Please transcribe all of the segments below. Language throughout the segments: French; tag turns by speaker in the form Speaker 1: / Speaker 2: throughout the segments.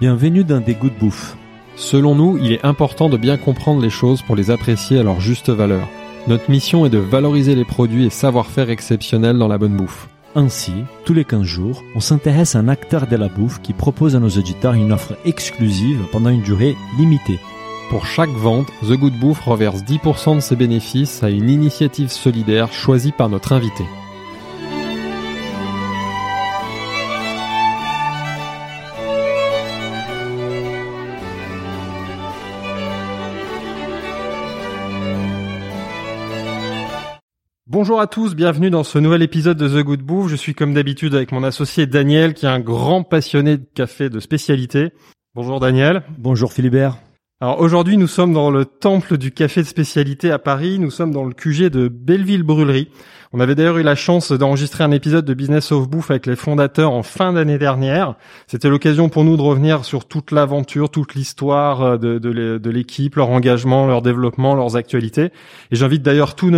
Speaker 1: Bienvenue dans Des Goûts de Bouffe.
Speaker 2: Selon nous, il est important de bien comprendre les choses pour les apprécier à leur juste valeur. Notre mission est de valoriser les produits et savoir-faire exceptionnels dans la bonne bouffe.
Speaker 1: Ainsi, tous les 15 jours, on s'intéresse à un acteur de la bouffe qui propose à nos auditeurs une offre exclusive pendant une durée limitée.
Speaker 2: Pour chaque vente, The Good Bouffe reverse 10% de ses bénéfices à une initiative solidaire choisie par notre invité. Bonjour à tous, bienvenue dans ce nouvel épisode de The Good Bouffe. Je suis comme d'habitude avec mon associé Daniel qui est un grand passionné de café de spécialité. Bonjour Daniel.
Speaker 1: Bonjour Philibert.
Speaker 2: Alors aujourd'hui, nous sommes dans le temple du café de spécialité à Paris. Nous sommes dans le QG de Belleville Brûlerie. On avait d'ailleurs eu la chance d'enregistrer un épisode de Business of Bouffe avec les fondateurs en fin d'année dernière. C'était l'occasion pour nous de revenir sur toute l'aventure, toute l'histoire euh, de, l'équipe, leur engagement, leur développement, leurs actualités. Et j'invite d'ailleurs tous,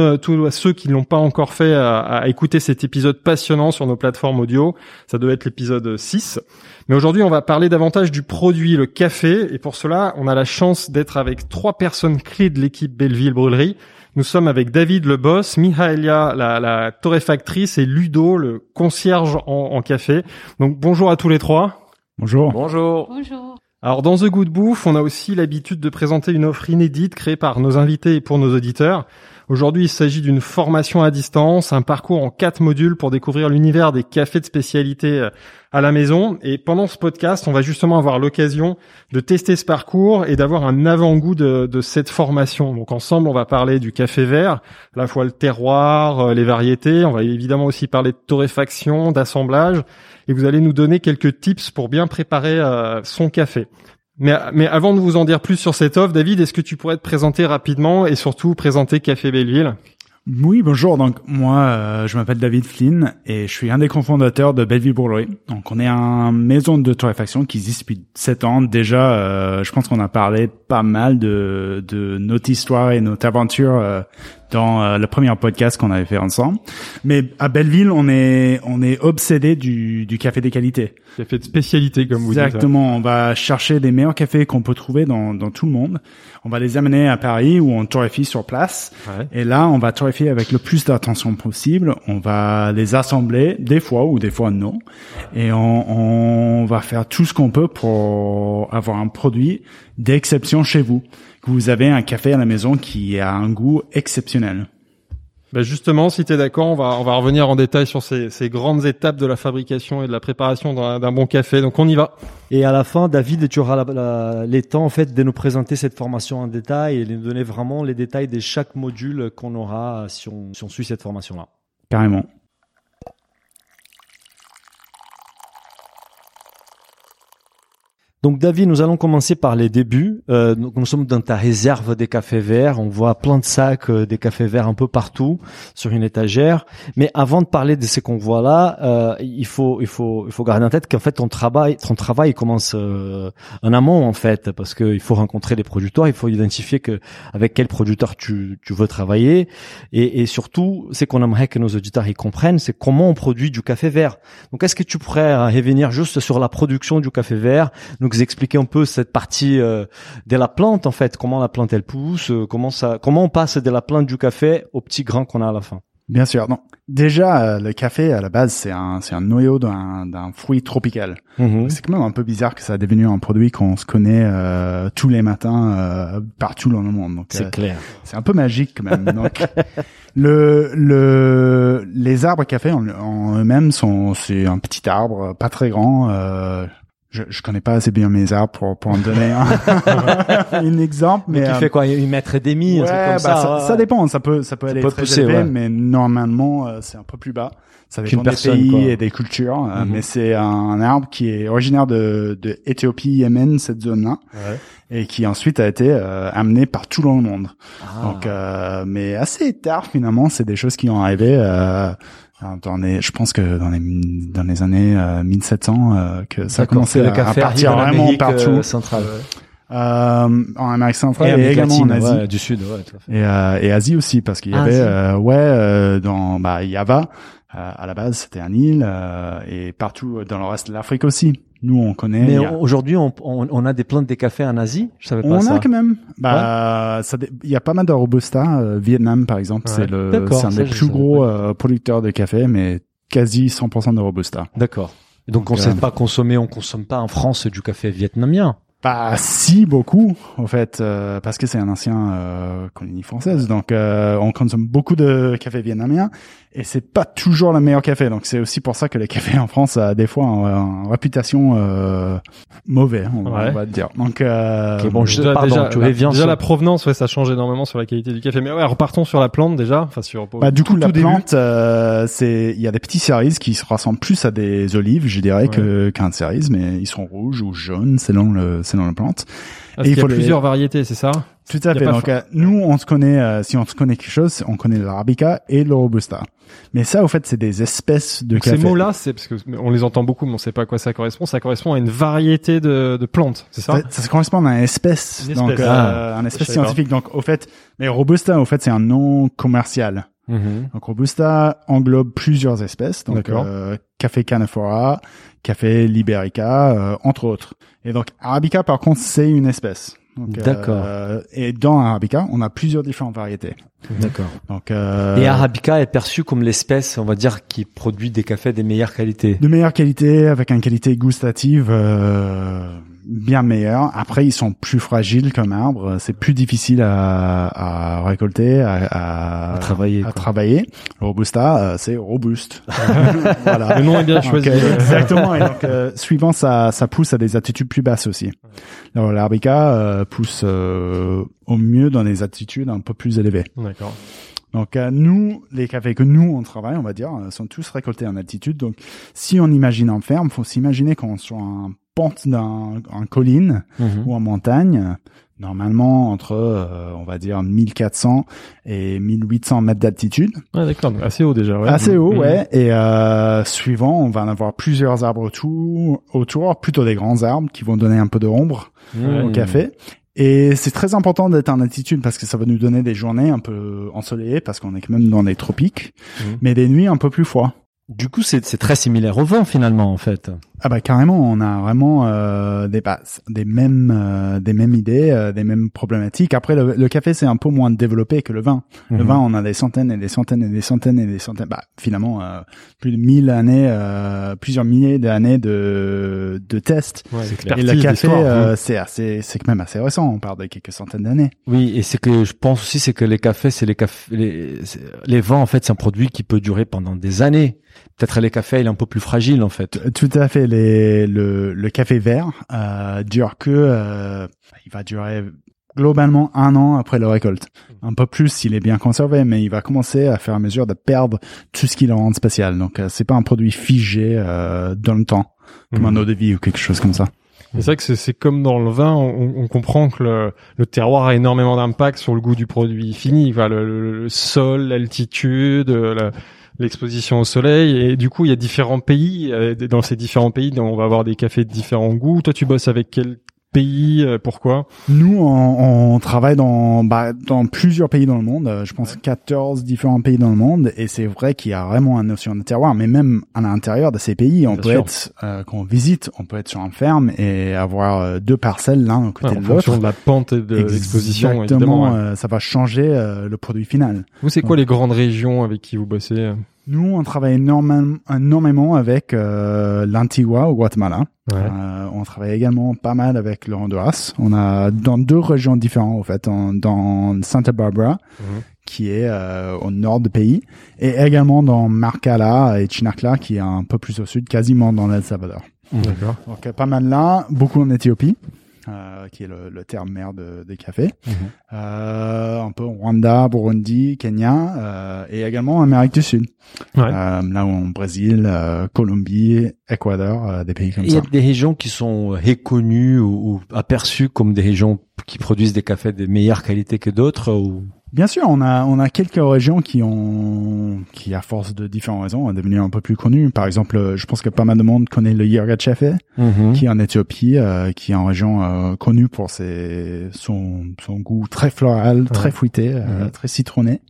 Speaker 2: ceux qui ne l'ont pas encore fait à, à écouter cet épisode passionnant sur nos plateformes audio. Ça doit être l'épisode 6. Mais aujourd'hui, on va parler davantage du produit, le café. Et pour cela, on a la chance d'être avec trois personnes clés de l'équipe Belleville Brûlerie. Nous sommes avec David le boss, Mihaelia la, la torréfactrice et Ludo le concierge en, café. Donc bonjour à tous les trois.
Speaker 1: Bonjour.
Speaker 3: Bonjour. Bonjour.
Speaker 2: Alors dans The Good Bouffe, on a aussi l'habitude de présenter une offre inédite créée par nos invités et pour nos auditeurs. Aujourd'hui, il s'agit d'une formation à distance, un parcours en quatre modules pour découvrir l'univers des cafés de spécialité euh, à la maison. Et pendant ce podcast, on va justement avoir l'occasion de tester ce parcours et d'avoir un avant-goût de, de, cette formation. Donc ensemble, on va parler du café vert, à la fois le terroir, euh, les variétés. On va évidemment aussi parler de torréfaction, d'assemblage. Et vous allez nous donner quelques tips pour bien préparer euh, son café. Mais, mais avant de vous en dire plus sur cette offre, David, est-ce que tu pourrais te présenter rapidement et surtout présenter Café Belleville?
Speaker 4: Oui, bonjour. Donc moi, euh, je m'appelle David Flynn et je suis un des cofondateurs de Belleville Bourgeois. Donc on est une maison de torréfaction qui existe depuis sept ans déjà. Euh, je pense qu'on a parlé pas mal de, de notre histoire et notre aventure euh, dans euh, le premier podcast qu'on avait fait ensemble. Mais à Belleville, on est on est obsédé du, du café des qualités.
Speaker 2: Café de spécialité, comme vous
Speaker 4: dites. Exactement. On va chercher des meilleurs cafés qu'on peut trouver dans, dans tout le monde. On va les amener à Paris où on torréfie sur place. Et là, on va torréfier avec le plus d'attention possible. On va les assembler des fois ou des fois non. Et on, on va faire tout ce qu'on peut pour avoir un produit d'exception chez vous que vous avez un café à la maison qui a un goût exceptionnel.
Speaker 2: Ben justement, si tu es d'accord, on va, on va revenir en détail sur ces, ces grandes étapes de la fabrication et de la préparation d'un bon café. Donc on y va.
Speaker 1: Et à la fin, David, tu auras les temps en fait de nous présenter cette formation en détail et de nous donner vraiment les détails de chaque module qu'on aura si on, si on suit cette formation-là.
Speaker 4: Carrément.
Speaker 1: Donc David, nous allons commencer par les débuts. Euh, nous sommes dans ta réserve des cafés verts. On voit plein de sacs euh, des cafés verts un peu partout sur une étagère. Mais avant de parler de ce qu'on voit là, euh, il faut il faut il faut garder en tête qu'en fait ton travail ton travail commence euh, en amont en fait parce qu'il faut rencontrer des producteurs, il faut identifier que avec quel producteur tu tu veux travailler et, et surtout c'est qu'on aimerait que nos auditeurs y comprennent, c'est comment on produit du café vert. Donc est-ce que tu pourrais revenir juste sur la production du café vert expliquer un peu cette partie euh, de la plante en fait, comment la plante elle pousse, euh, comment ça, comment on passe de la plante du café au petit grain qu'on a à la fin?
Speaker 4: Bien sûr. Non. Déjà, euh, le café à la base, c'est un, c'est un noyau d'un, d'un fruit tropical. Mhm. C'est quand même un peu bizarre que ça a devenu un produit qu'on se connaît tous les matins partout dans le monde.
Speaker 1: c'est clair.
Speaker 4: C'est un peu magique quand même. Donc, le, le, les arbres café en, en eux-mêmes sont, c'est un petit arbre, pas très grand je, je connais pas assez bien mes arbres pour, pour en donner un, exemple.
Speaker 1: Mais, tu euh, fais quoi, une mètre et demi,
Speaker 4: ouais,
Speaker 1: comme
Speaker 4: bah,
Speaker 1: ça,
Speaker 4: ça, dépend, ça peut, ça peut aller très pousser, élevé, mais normalement, euh, c'est un peu plus bas. Ça dépend des pays et des cultures, euh, mhm. mais c'est un, arbre qui est originaire de, de Éthiopie, Yémen, cette zone-là, ouais. et qui ensuite a été amené par tout le monde. Ah. Donc, mais assez tard finalement, c'est des choses qui ont arrivé. Dans les, je pense que dans les dans les années 1700 euh, euh, que ça a commencé à, à, partir vraiment partout. Euh,
Speaker 1: centrale.
Speaker 4: Euh, en Amérique centrale et, également en Asie
Speaker 1: ouais, du Sud ouais,
Speaker 4: tout à fait. Et, euh, et Asie aussi parce qu'il y avait euh, ouais dans bah Java à la base c'était un île et partout dans le reste de l'Afrique aussi nous on connaît.
Speaker 1: Mais aujourd'hui, on, on, on, a des plantes des cafés en Asie. Je savais pas
Speaker 4: on
Speaker 1: ça.
Speaker 4: On a quand même. Bah, ça, il y a pas mal de robusta. Euh, Vietnam, par exemple, c'est le, c'est un des plus gros euh, producteurs de café, mais quasi 100% de robusta.
Speaker 1: D'accord. Donc, on ne sait pas consommer, on consomme pas en France du café vietnamien.
Speaker 4: Pas si beaucoup, en fait, euh, parce que c'est un ancien euh, colonie française. Donc, euh, on consomme beaucoup de café vietnamien et c'est pas toujours le meilleur café. Donc, c'est aussi pour ça que le café en France a des fois une réputation euh, mauvaise, on, va dire. Donc, euh,
Speaker 2: bon, je, pardon, déjà, déjà la provenance, ouais, ça change énormément sur la qualité du café. Mais ouais, repartons sur la plante déjà. Enfin, sur.
Speaker 4: Bah, du coup, la plante, euh, c'est, il y a des petits cerises qui se ressemblent plus à des olives, je dirais, que qu'un cerise, mais ils sont rouges ou jaunes selon le selon la plante.
Speaker 2: Et il, y a plusieurs variétés, c'est ça
Speaker 4: Tout à fait. Donc euh, nous, on se connaît, euh, si on se connaît quelque chose, on connaît l'arabica et le robusta. Mais ça, au fait, c'est des espèces de café.
Speaker 2: Ces mots-là, c'est parce que on les entend beaucoup, mais on sait pas à quoi ça correspond. Ça correspond à une variété de, de plantes, c'est ça,
Speaker 4: ça Ça correspond à une espèce, une donc euh, un espèce scientifique. Donc au fait, mais robusta, au fait, c'est un nom commercial. Mm-hmm. Donc robusta englobe plusieurs espèces, donc euh, café canephora, café liberica, euh, entre autres. Et donc arabica, par contre, c'est une espèce.
Speaker 1: D'accord. Euh,
Speaker 4: et dans Arabica, on a plusieurs différentes variétés.
Speaker 1: D'accord. Donc euh, et Arabica est perçu comme l'espèce, on va dire, qui produit des cafés de meilleure qualité.
Speaker 4: De meilleure qualité, avec une qualité gustative euh, bien meilleur. Après, ils sont plus fragiles comme arbre. C'est plus difficile à, à récolter, à,
Speaker 1: à, travailler.
Speaker 4: À travailler. Le robusta, euh, c'est robuste.
Speaker 2: voilà. Le nom est bien choisi.
Speaker 4: Euh, exactement. Et donc, euh, suivant, ça, ça pousse à des altitudes plus basses aussi. Alors, l'arbica pousse au mieux dans des altitudes un peu plus élevées.
Speaker 2: D'accord.
Speaker 4: Donc nous, les cafés que nous on travaille, on va dire, sont tous récoltés en altitude. Donc si on imagine en ferme, faut s'imaginer qu'on soit un pente d'un colline mhm. ou en montagne, normalement entre, euh, on va dire, 1400 et 1800 mètres d'altitude.
Speaker 2: Ouais, d'accord, assez haut déjà. Ouais.
Speaker 4: Assez haut, mhm. ouais. Et euh, suivant, on va en avoir plusieurs arbres autour, autour, plutôt des grands arbres qui vont donner un peu d'ombre au café. Et c'est très important d'être en altitude parce que ça va nous donner des journées un peu ensoleillées parce qu'on est quand même dans les tropiques, mhm. mais des nuits un peu plus froides.
Speaker 1: Du coup, c'est très similaire au vent finalement, en fait.
Speaker 4: Ah bah carrément, on a vraiment euh, des des mêmes euh, des mêmes idées, euh, des mêmes problématiques. Après, le, café c'est un peu moins développé que le vin. Le mhm. vin, on a des centaines et des centaines et des centaines et des centaines. Bah finalement, euh, plus de mille années, plusieurs milliers d'années de de tests.
Speaker 2: Ouais,
Speaker 4: et le café, c'est assez, c'est quand même assez récent. On parle de quelques centaines d'années.
Speaker 1: Oui, et c'est que je pense aussi, c'est que les cafés, c'est les cafés, les, les vins en fait, c'est un produit qui peut durer pendant des années. Peut-être les cafés, il est un peu plus fragile en fait.
Speaker 4: Tout à fait. Les, le, le café vert euh, dure que, euh, il va durer globalement un an après la récolte. Un peu plus s'il est bien conservé, mais il va commencer à faire à mesure de perdre tout ce qui le rend spécial. Donc euh, c'est pas un produit figé euh, dans le temps, comme un mhm. eau de vie ou quelque chose comme ça.
Speaker 2: C'est vrai que c'est comme dans le vin, on, on comprend que le, le, terroir a énormément d'impact sur le goût du produit fini. Enfin, le, le sol, l'altitude, l'exposition au soleil. Et du coup il y a différents pays euh, dans ces différents pays on va avoir des cafés de différents goûts. Toi tu bosses avec quel pays euh, Pourquoi?
Speaker 4: Nous, on, on travaille dans, bah, dans plusieurs pays dans le monde. Euh, je pense 14 différents pays dans le monde. Et c'est vrai qu'il y a vraiment une notion de terroir. Mais même à l'intérieur de ces pays, on peut être, euh, quand on visite, on peut être sur une ferme et avoir deux parcelles l'un à côté de l'autre. En
Speaker 2: fonction de la pente et de l'exposition,
Speaker 4: Exactement. ça va changer le produit final.
Speaker 2: Vous, c'est quoi les grandes régions avec qui vous bossez?
Speaker 4: Nous, on travaille énormément, énormément avec euh, l'Antigua au Guatemala. Euh, on travaille également pas mal avec le Honduras. On a dans deux régions différentes, en fait, dans Santa Barbara, mhm. qui est euh, au nord du pays, et également dans Marcala et Chinacla, qui est un peu plus au sud, quasiment dans l'El Salvador.
Speaker 2: D'accord.
Speaker 4: Donc pas mal là, beaucoup en Éthiopie. Euh, qui est le, le, terme mère de, des cafés. Mhm. Euh, un peu Rwanda, Burundi, Kenya euh, et également Amérique du Sud. Ouais. Euh, là où en Brésil, euh, Colombie, Équateur, des pays comme ça.
Speaker 1: Il y a des régions qui sont reconnues ou, ou, aperçues comme des régions qui produisent des cafés de meilleure qualité que d'autres ou
Speaker 4: Bien sûr, on a on a quelques régions qui ont qui à force de différentes raisons ont devenu un peu plus connues. Par exemple, je pense que pas mal de monde connaît le Yergachefe, mm qui est en Éthiopie, euh, qui est en région euh, connue pour ses son son goût très floral, très fruité, euh, très citronné.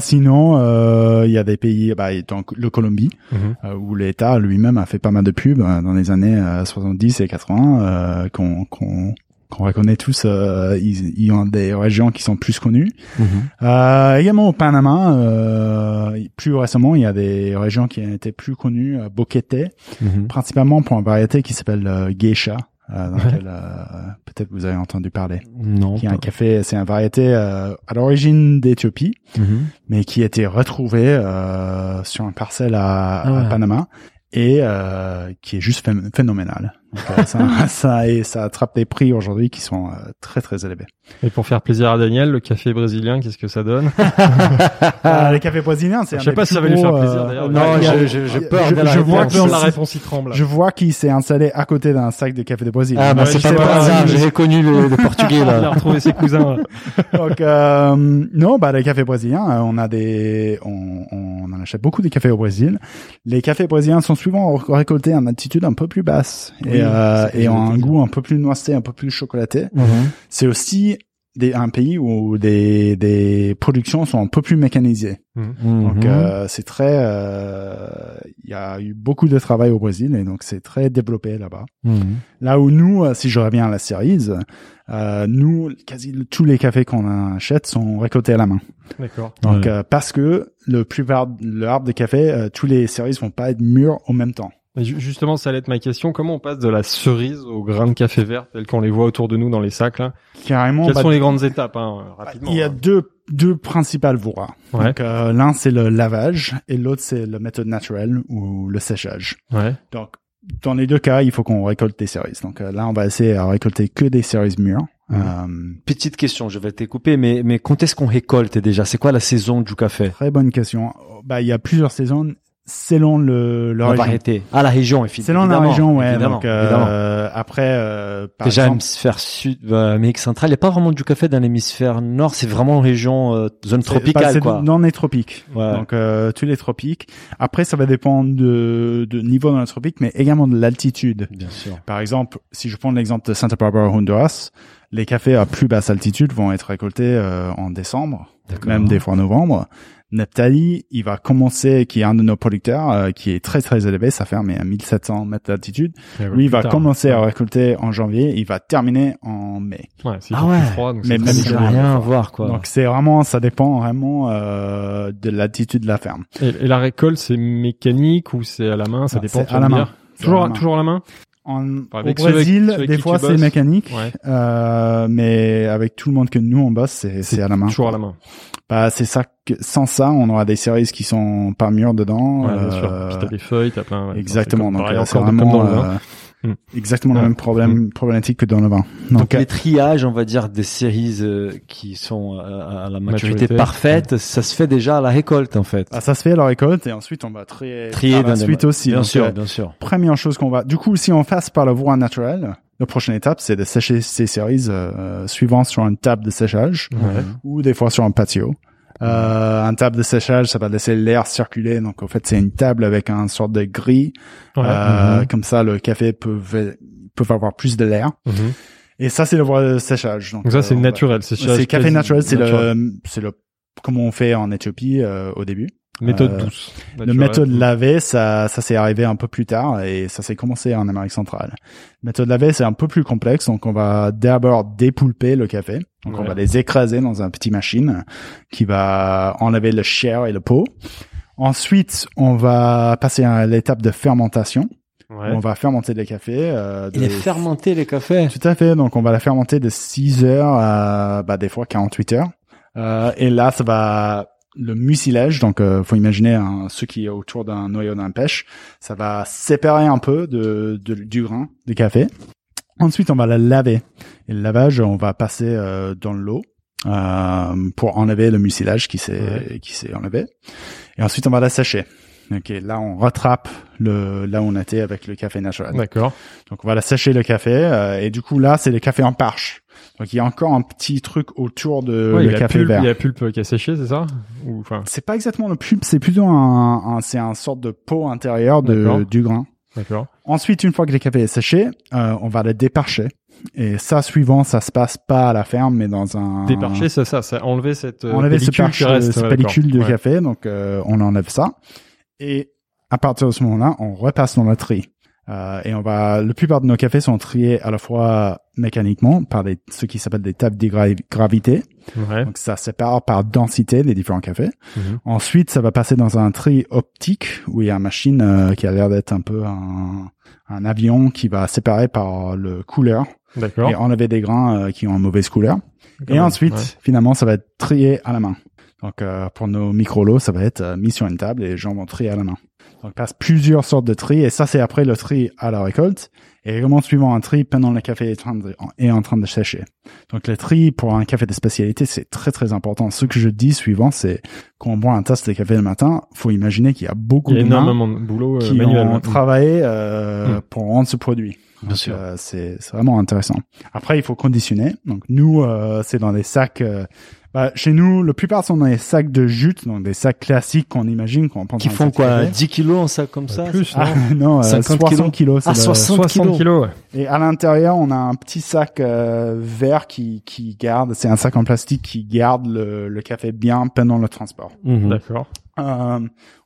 Speaker 4: Sinon, il y a des pays, bah, donc le Colombie, mhm. où l'État lui-même a fait pas mal de pubs dans les années 70 et 80 qu'on qu'on qu'on reconnaît tous, euh, ils, ils, ont des régions qui sont plus connues. Mhm. Euh, également au Panama, euh, plus récemment, il y a des régions qui ont été plus connues, euh, Boquete, mhm. principalement pour une variété qui s'appelle euh, Geisha. Euh, peut-être vous avez entendu parler.
Speaker 1: Non.
Speaker 4: Qui est un café, c'est une variété à l'origine d'Éthiopie, mhm. mais qui a été retrouvée sur un parcelle à, à ah Panama et qui est juste phénoménal. Euh, ça, ça, et ça attrape des prix aujourd'hui qui sont euh, très très élevés.
Speaker 2: Et pour faire plaisir à Daniel, le café brésilien, qu'est-ce que ça donne
Speaker 4: ah, Le café brésilien, c'est.
Speaker 2: Je sais pas si ça va lui faire plaisir. D'ailleurs.
Speaker 1: Non, j'ai peur. Je,
Speaker 2: je vois que la réponse il tremble.
Speaker 4: Je vois qu'il s'est installé à côté d'un sac de café de Brésil.
Speaker 1: Ah bah c'est pas par hasard. J'ai reconnu le, le portugais là.
Speaker 2: Il a retrouvé ses cousins.
Speaker 4: Donc euh, non, bah les cafés brésiliens, on a des, on, on en achète beaucoup des cafés au Brésil. Les cafés brésiliens sont souvent récoltés en altitude un peu plus basse. Et euh, et ont un goût un peu plus noisé, un peu plus chocolaté. Mhm. C'est aussi des, un pays où des, des productions sont un peu plus mécanisées. Mhm. Donc mhm. euh, c'est très, euh, il y a eu beaucoup de travail au Brésil et donc c'est très développé là-bas. Là où nous, euh, si je reviens à la cerise, euh, nous quasi tous les cafés qu'on achète sont récoltés à la main.
Speaker 2: D'accord.
Speaker 4: Donc euh, parce que le plupart l'arbre de café, tous les cerises vont pas être mûrs au même temps.
Speaker 2: Justement, ça allait être ma question. Comment on passe de la cerise au grain de café vert tel qu'on les voit autour de nous dans les sacs là?
Speaker 4: Carrément.
Speaker 2: Quelles bah, sont les grandes étapes hein, rapidement
Speaker 4: Il y a
Speaker 2: hein.
Speaker 4: deux deux principales voies.
Speaker 2: Ouais.
Speaker 4: Donc euh, l'un c'est le lavage et l'autre c'est la méthode naturelle ou le séchage.
Speaker 2: Ouais.
Speaker 4: Donc dans les deux cas, il faut qu'on récolte des cerises. Donc euh, là, on va essayer à récolter que des cerises mûres.
Speaker 1: Euh, Petite question, je vais te couper, mais mais quand est-ce qu'on récolte déjà? C'est quoi la saison du café?
Speaker 4: Très bonne question. Bah il y a plusieurs saisons selon le la,
Speaker 1: variété. Ah la région
Speaker 4: Selon la région, ouais. donc euh, après, euh, par
Speaker 1: déjà
Speaker 4: exemple,
Speaker 1: hémisphère sud, euh, Amérique centrale, il n'y a pas vraiment du café dans l'hémisphère nord. C'est vraiment une région euh, zone tropicale,
Speaker 4: bah,
Speaker 1: quoi.
Speaker 4: Non, les tropiques. Ouais. Donc euh, tous les tropiques. Après, ça va dépendre de, de niveau dans les tropiques, mais également de l'altitude.
Speaker 1: Bien sûr.
Speaker 4: Par exemple, si je prends l'exemple de Santa Barbara, Honduras, les cafés à plus basse altitude vont être récoltés euh, en décembre, même des fois en novembre. Neptali, il va commencer, qui est un de nos producteurs, euh, qui est très très élevé, sa ferme est à 1700 mètres d'altitude. Lui, il va commencer à récolter en janvier, il va terminer en mai.
Speaker 2: Ouais, c'est ah ouais. froid, donc
Speaker 1: mais même rien à voir quoi.
Speaker 4: Donc c'est vraiment, ça dépend vraiment euh, de l'altitude de la ferme.
Speaker 2: Et, la récolte, c'est mécanique ou c'est à la main? Ça ah, dépend.
Speaker 4: À la main.
Speaker 2: Toujours, à la main. toujours à la main?
Speaker 4: En, au Brésil, des fois c'est mécanique, euh, mais avec tout le monde que nous on bosse, c'est à la main.
Speaker 2: Toujours à la main.
Speaker 4: Bah c'est ça que sans ça, on aura des cerises qui sont pas mûres dedans.
Speaker 2: Ouais, bien sûr. Euh, Puis t'as des feuilles, t'as plein.
Speaker 4: exactement. Donc euh, c'est vraiment euh, hmm. exactement le même problème hmm. problématique que dans le vin.
Speaker 1: Donc, les triages, on va dire, des cerises qui sont à la maturité, parfaite, ça se fait déjà à la récolte en fait.
Speaker 4: Ah, ça se fait à la récolte et ensuite on va trier.
Speaker 1: Trier
Speaker 4: dans la suite aussi.
Speaker 1: Bien sûr, bien sûr.
Speaker 4: Première chose qu'on va. Du coup, si on passe par la voie naturelle, la prochaine étape, c'est de sécher ces cerises euh, suivant sur une table de séchage ou des fois sur un patio. Euh, un table de séchage, ça va laisser l'air circuler. Donc, en fait, c'est une table avec un sorte de grille. Euh, mhm. Comme ça, le café peut, peut avoir plus de l'air. Mhm. Et ça, c'est le de séchage.
Speaker 2: Donc, ça, c'est euh, naturel.
Speaker 4: C'est café naturel. C'est le, c'est le, comme on fait en Éthiopie euh, au début.
Speaker 2: Méthode euh, douce.
Speaker 4: Le méthode lavé, ça, ça s'est arrivé un peu plus tard et ça s'est commencé en Amérique centrale. Méthode lavé, c'est un peu plus complexe, donc on va d'abord dépulper le café. Donc on va les écraser dans un petit machine qui va enlever le chair et le pot. Ensuite, on va passer à l'étape de fermentation. Ouais. On va fermenter les cafés. Euh,
Speaker 1: de... Et fermenter les cafés.
Speaker 4: Tout à fait. Donc on va la fermenter de 6 heures à bah, des fois 48 heures. Euh, et là, ça va le mucilage, donc euh, faut imaginer hein, ce qui est autour d'un noyau d'un pêche, ça va séparer un peu de, du grain du café. Ensuite, on va la laver. Et le lavage, on va passer euh, dans l'eau euh, pour enlever le mucilage qui s'est qui s'est enlevé. Et ensuite, on va la sécher. Ok, là on rattrape le là où on était avec le café naturel.
Speaker 2: D'accord.
Speaker 4: Donc on va la sécher le café euh, et du coup là c'est le café en parche. Donc il y a encore un petit truc autour de le café vert.
Speaker 2: Il y a pulpe qui a séché, c'est ça
Speaker 4: Ou C'est pas exactement le pulpe, c'est plutôt un, un c'est un sorte de pot intérieur de du grain.
Speaker 2: D'accord.
Speaker 4: Ensuite, une fois que le café est séché, euh, on va le déparcher. Et ça, suivant, ça se passe pas à la ferme, mais dans un
Speaker 2: déparché, c'est ça, ça enlever cette
Speaker 4: euh, pellicule, ce reste, cette pellicule de café, donc euh, on enlève ça. Et à partir de ce moment-là, on repasse dans la tri. Euh, et on va, la plupart de nos cafés sont triés à la fois mécaniquement par des, ce qui s'appelle des tables de gravité. Ouais. Donc ça sépare par densité les différents cafés. Mhm. Ensuite, ça va passer dans un tri optique où il y a une machine euh, qui a l'air d'être un peu un, un, avion qui va séparer par le couleur et enlever des grains euh, qui ont une mauvaise couleur. et ensuite, finalement, ça va être trié à la main. Donc euh, pour nos micro-lots, ça va être mis sur une table et les gens vont trier à la main. Donc, passe plusieurs sortes de tri et ça, c'est après le tri à la récolte et vraiment suivant un tri pendant le café est, est en train de sécher. Donc, le tri pour un café de spécialité, c'est très, très important. Ce que je dis suivant, c'est quand on boit un tasse de café le matin, faut imaginer qu'il y a beaucoup de
Speaker 2: énormément de boulot
Speaker 4: euh, qui ont travaillé euh, hmm. pour rendre ce produit. Bien sûr. Euh, c'est vraiment intéressant. Après, il faut conditionner. Donc, nous, euh, c'est dans des sacs bah, chez nous, la plupart sont dans des sacs de jute, donc des sacs classiques qu'on imagine quand on pense.
Speaker 1: Qui font quoi 10 kilos en sac comme ça
Speaker 4: Plus, non, 50 60 euh, kilos.
Speaker 1: ah, 60, 60 kilos.
Speaker 4: Et à l'intérieur, on a un petit sac euh, vert qui, qui garde, c'est un sac en plastique qui garde le, le café bien pendant le transport.
Speaker 2: Mhm. D'accord.
Speaker 4: Euh,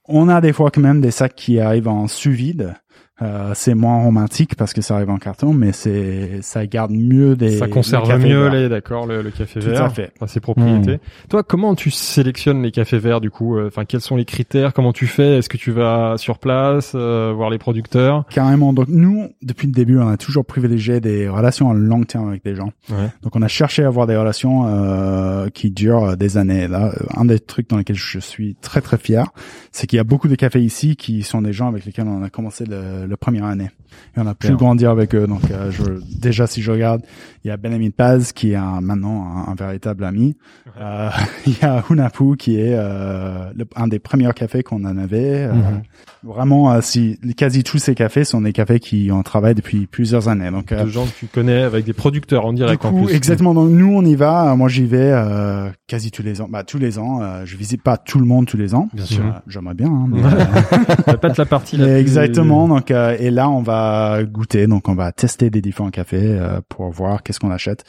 Speaker 4: on a des fois quand même des sacs qui arrivent en sous-vide. Euh, c'est moins romantique parce que ça arrive en carton, mais c'est ça garde mieux des.
Speaker 2: Ça conserve mieux les d'accord le, le, café vert. Tout à fait. ses propriétés. Hmm. Toi, comment tu sélectionnes les cafés verts du coup euh, Enfin, quels sont les critères Comment tu fais Est-ce que tu vas sur place euh, voir les producteurs?
Speaker 4: Carrément. Donc nous, depuis le début, on a toujours privilégié des relations en long terme avec des gens. Ouais. Donc on a cherché à avoir des relations euh, qui durent des années. Là, un des trucs dans lesquels je suis très très fier, c'est qu'il y a beaucoup de cafés ici qui sont des gens avec lesquels on a commencé le le, première année. Et on a pu grandir avec eux. Donc, euh, je, déjà, si je regarde, il y a Benjamin Paz qui est un, maintenant un, véritable ami. Euh, il y a Hunapu qui est euh, un des premiers cafés qu'on en avait. Mhm. Vraiment, si quasi tous ces cafés sont des cafés qui ont travaillé depuis plusieurs années. Donc,
Speaker 2: de gens que tu connais avec des producteurs en direct.
Speaker 4: Du
Speaker 2: coup, en plus.
Speaker 4: exactement. Donc nous, on y va. Moi, j'y vais quasi tous les ans. Bah, tous les ans. je visite pas tout le monde tous les ans.
Speaker 2: Bien sûr.
Speaker 4: J'aimerais bien. Hein,
Speaker 2: mais, pas de la partie. Là
Speaker 4: exactement. Donc, et là, on va goûter, donc on va tester des différents cafés euh, pour voir qu'est-ce qu'on achète.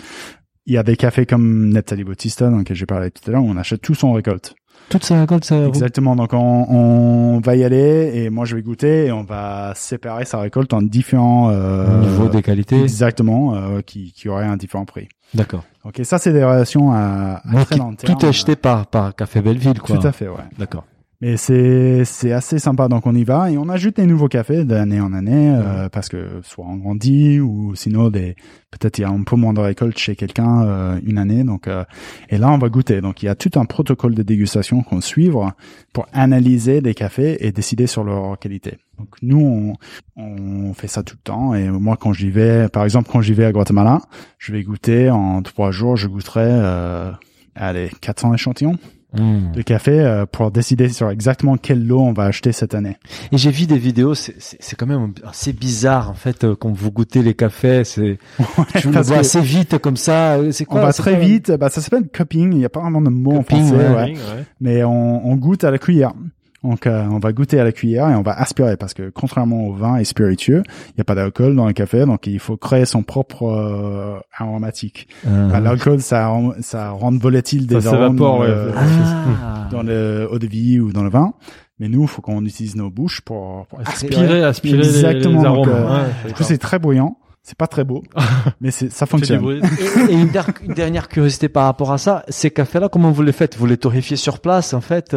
Speaker 4: Il y a des cafés comme Netali Bautista, dont j'ai parlé tout à l'heure, où on achète tout son récolte.
Speaker 1: Toute sa récolte, ça.
Speaker 4: Exactement. Donc on, on, va y aller et moi je vais goûter et on va séparer sa récolte en différents
Speaker 1: euh, niveaux des qualités.
Speaker 4: Exactement, euh, qui qui auraient un différent prix.
Speaker 1: D'accord.
Speaker 4: Ok, ça c'est des relations à, à très long terme.
Speaker 1: Tout est acheté par par Café Belleville, quoi.
Speaker 4: Tout à fait, ouais.
Speaker 1: D'accord.
Speaker 4: Mais c'est c'est assez sympa. Donc on y va et on ajoute des nouveaux cafés d'année en année euh, parce que soit on grandit ou sinon des peut-être il y a un peu moins de récolte chez quelqu'un euh, une année. Donc euh, et là on va goûter. Donc il y a tout un protocole de dégustation qu'on suivre pour analyser des cafés et décider sur leur qualité. Donc nous on, on fait ça tout le temps. Et moi quand j'y vais par exemple quand j'y vais à Guatemala je vais goûter en trois jours je goûterai euh, allez 400 échantillons Hmm. de café euh, pour décider sur exactement quel lot on va acheter cette année.
Speaker 1: Et j'ai vu des vidéos, c'est quand même assez bizarre en fait euh, quand vous goûtez les cafés, c'est tu le vois assez vite comme ça. C'est quoi
Speaker 4: On va très vite. Bah ça s'appelle cupping. Il n'y a pas vraiment de mot en français, ouais. mais on, on goûte à la cuillère. Donc, euh, on va goûter à la cuillère et on va aspirer parce que contrairement au vin et spiritueux, il n'y a pas d'alcool dans le café, donc il faut créer son propre euh, aromatique. Ah. Bah, l'alcool, ça, ça rend volatile des arômes euh, ah. dans le eau de vie ou dans le vin. Mais nous, il faut qu'on utilise nos bouches pour,
Speaker 2: aspirer, aspirer, Exactement. les, arômes.
Speaker 4: du coup, c'est très bruyant. C'est pas très beau, mais c'est ça fonctionne.
Speaker 1: et, une, dernière curiosité par rapport à ça, ces cafés-là, comment vous les faites? Vous les torréfiez sur place, en fait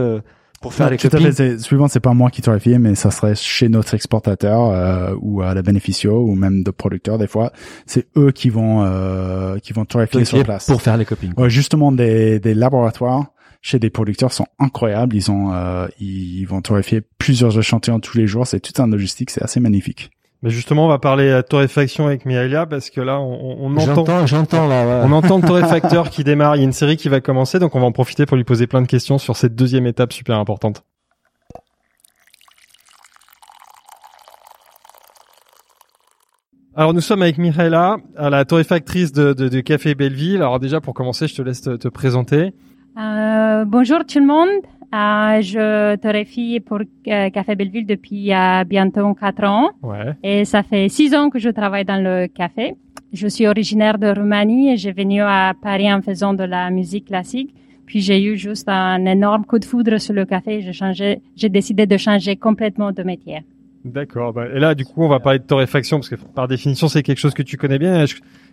Speaker 1: pour faire les tout à
Speaker 4: fait. Suivant, c'est pas moi qui torréfie, mais ça serait chez notre exportateur euh, ou à la bénéficio ou même de producteurs des fois. C'est eux qui vont euh, qui vont torréfier sur place
Speaker 1: pour faire les copines.
Speaker 4: Ouais, justement des, des laboratoires chez des producteurs sont incroyables. Ils ont euh, ils vont torréfier plusieurs échantillons tous les jours. C'est tout un logistique. C'est assez magnifique.
Speaker 2: Mais justement, on va parler à torréfaction avec Mialia parce que là, on, on
Speaker 1: entend, j'entends là,
Speaker 2: on entend le torréfacteur qui démarre. Il y a une série qui va commencer, donc on va en profiter pour lui poser plein de questions sur cette deuxième étape super importante. Alors nous sommes avec Mihaela, la torréfactrice de, de, de, Café Belleville. Alors déjà pour commencer, je te laisse te, te présenter.
Speaker 3: Euh, bonjour tout le monde. Euh, je torréfie pour euh, Café Belleville depuis euh, bientôt quatre ans. Ouais. Et ça fait six ans que je travaille dans le café. je suis originaire de Roumanie et j'ai venu à Paris en faisant de la musique classique. Puis j'ai eu juste un énorme coup de foudre sur le café. J'ai changé, j'ai décidé de changer complètement de métier.
Speaker 2: D'accord. Bah, et là, du coup, on va parler de torréfaction parce que par définition, c'est quelque chose que tu connais bien.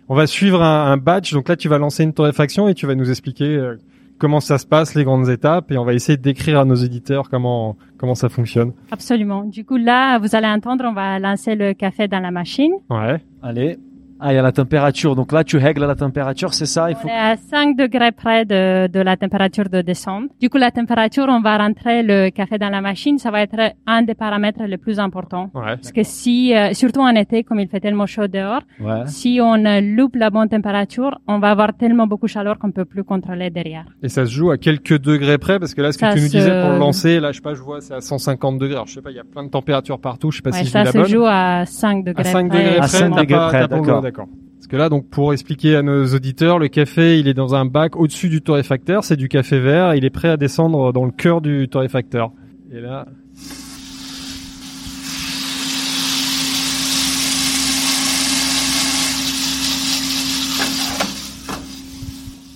Speaker 2: On va suivre un, un batch. Donc là, tu vas lancer une torréfaction et tu vas nous expliquer euh, comment ça se passe, les grandes étapes, et on va essayer d'écrire à nos éditeurs comment comment ça fonctionne.
Speaker 3: Absolument. Du coup, là, vous allez entendre, on va lancer le café dans la machine.
Speaker 2: Ouais.
Speaker 1: Allez. Ah, il y a la température. Donc là, tu règles la température, c'est ça
Speaker 3: il faut... On est à 5 degrés près de, de la température de descente. Du coup, la température, on va rentrer le café dans la machine. Ça va être un des paramètres les plus importants.
Speaker 2: Ouais,
Speaker 3: Parce que si, euh, surtout en été, comme il fait tellement chaud dehors,
Speaker 1: ouais.
Speaker 3: si on euh, loupe la bonne température, on va avoir tellement beaucoup de chaleur qu'on peut plus contrôler derrière.
Speaker 2: Et ça se joue à quelques degrés près? Parce que là, ce que
Speaker 3: Ça
Speaker 2: tu nous
Speaker 3: se-
Speaker 2: disais pour le lancer, là, je sais pas, je vois, c'est à 150 degrés. Alors, je sais pas, il y a plein de températures partout. Je sais pas
Speaker 3: Ouais,
Speaker 2: si je
Speaker 3: ça
Speaker 2: dis la
Speaker 3: se
Speaker 2: bonne.
Speaker 3: joue à 5 degrés
Speaker 2: À 5
Speaker 3: près.
Speaker 2: degrés
Speaker 1: À
Speaker 2: près,
Speaker 1: 5
Speaker 2: t'as
Speaker 1: degrés
Speaker 2: pas-
Speaker 1: près, d'accord.
Speaker 2: D'accord. Parce que là, donc, pour expliquer à nos auditeurs, le café, il est dans un bac au-dessus du torréfacteur. C'est du café vert. Il est prêt à descendre dans le cœur du torréfacteur. Et là,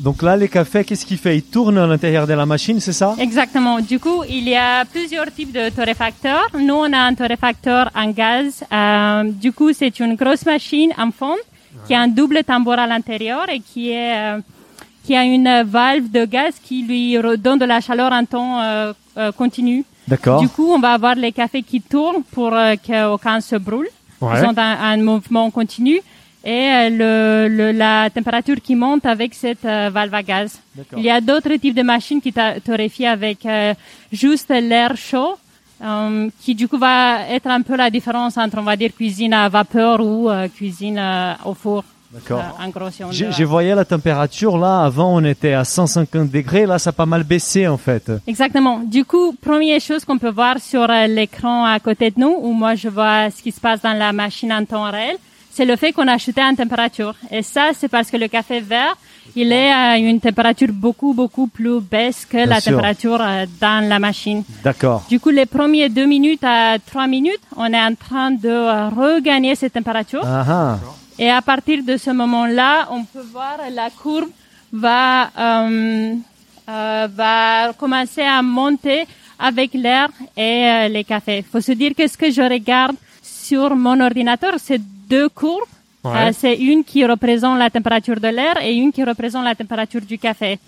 Speaker 1: Donc là, les cafés, qu'est-ce qu'il fait? Il tourne à l'intérieur de la machine, c'est ça?
Speaker 3: Exactement. Du coup, il y a plusieurs types de torréfacteurs. Nous, on a un torréfacteur en gaz. Euh, du coup, c'est une grosse machine en fond qui a un double tambour à l'intérieur et qui est euh, qui a une valve de gaz qui lui donne de la chaleur en temps euh, euh, continu.
Speaker 1: D'accord.
Speaker 3: Du coup, on va avoir les cafés qui tournent pour euh, qu'aucun se brûle.
Speaker 2: ouais.
Speaker 3: Ils ont un, un mouvement continu et euh, le, le, la température qui monte avec cette euh, valve à gaz. Il y a d'autres types de machines qui torréfient avec euh, juste l'air chaud, euh, qui du coup va être un peu la différence entre, on va dire, cuisine à vapeur ou euh, cuisine euh, au four.
Speaker 1: D'accord.
Speaker 3: En gros, si
Speaker 1: J'ai voyé la température là. Avant, on était à 150 degrés. Là, ça a pas mal baissé en fait.
Speaker 3: Exactement. Du coup, première chose qu'on peut voir sur l'écran à côté de nous, où moi je vois ce qui se passe dans la machine en temps réel, c'est le fait qu'on a chuté en température. Et ça, c'est parce que le café vert, il est à une température beaucoup, beaucoup plus baisse que la
Speaker 1: sûr.
Speaker 3: température euh, dans la machine.
Speaker 1: D'accord.
Speaker 3: Du coup, les premières deux minutes à trois minutes, on est en train de euh, regagner cette température.
Speaker 1: Ah ah.
Speaker 3: Et à partir de ce moment-là, on peut voir la courbe va euh, euh, va commencer à monter avec l'air et euh, les cafés. faut se dire que ce que je regarde sur mon ordinateur, c'est deux courbes.
Speaker 2: Ouais.
Speaker 3: Euh, c'est une qui représente la température de l'air et une qui représente la température du café. Et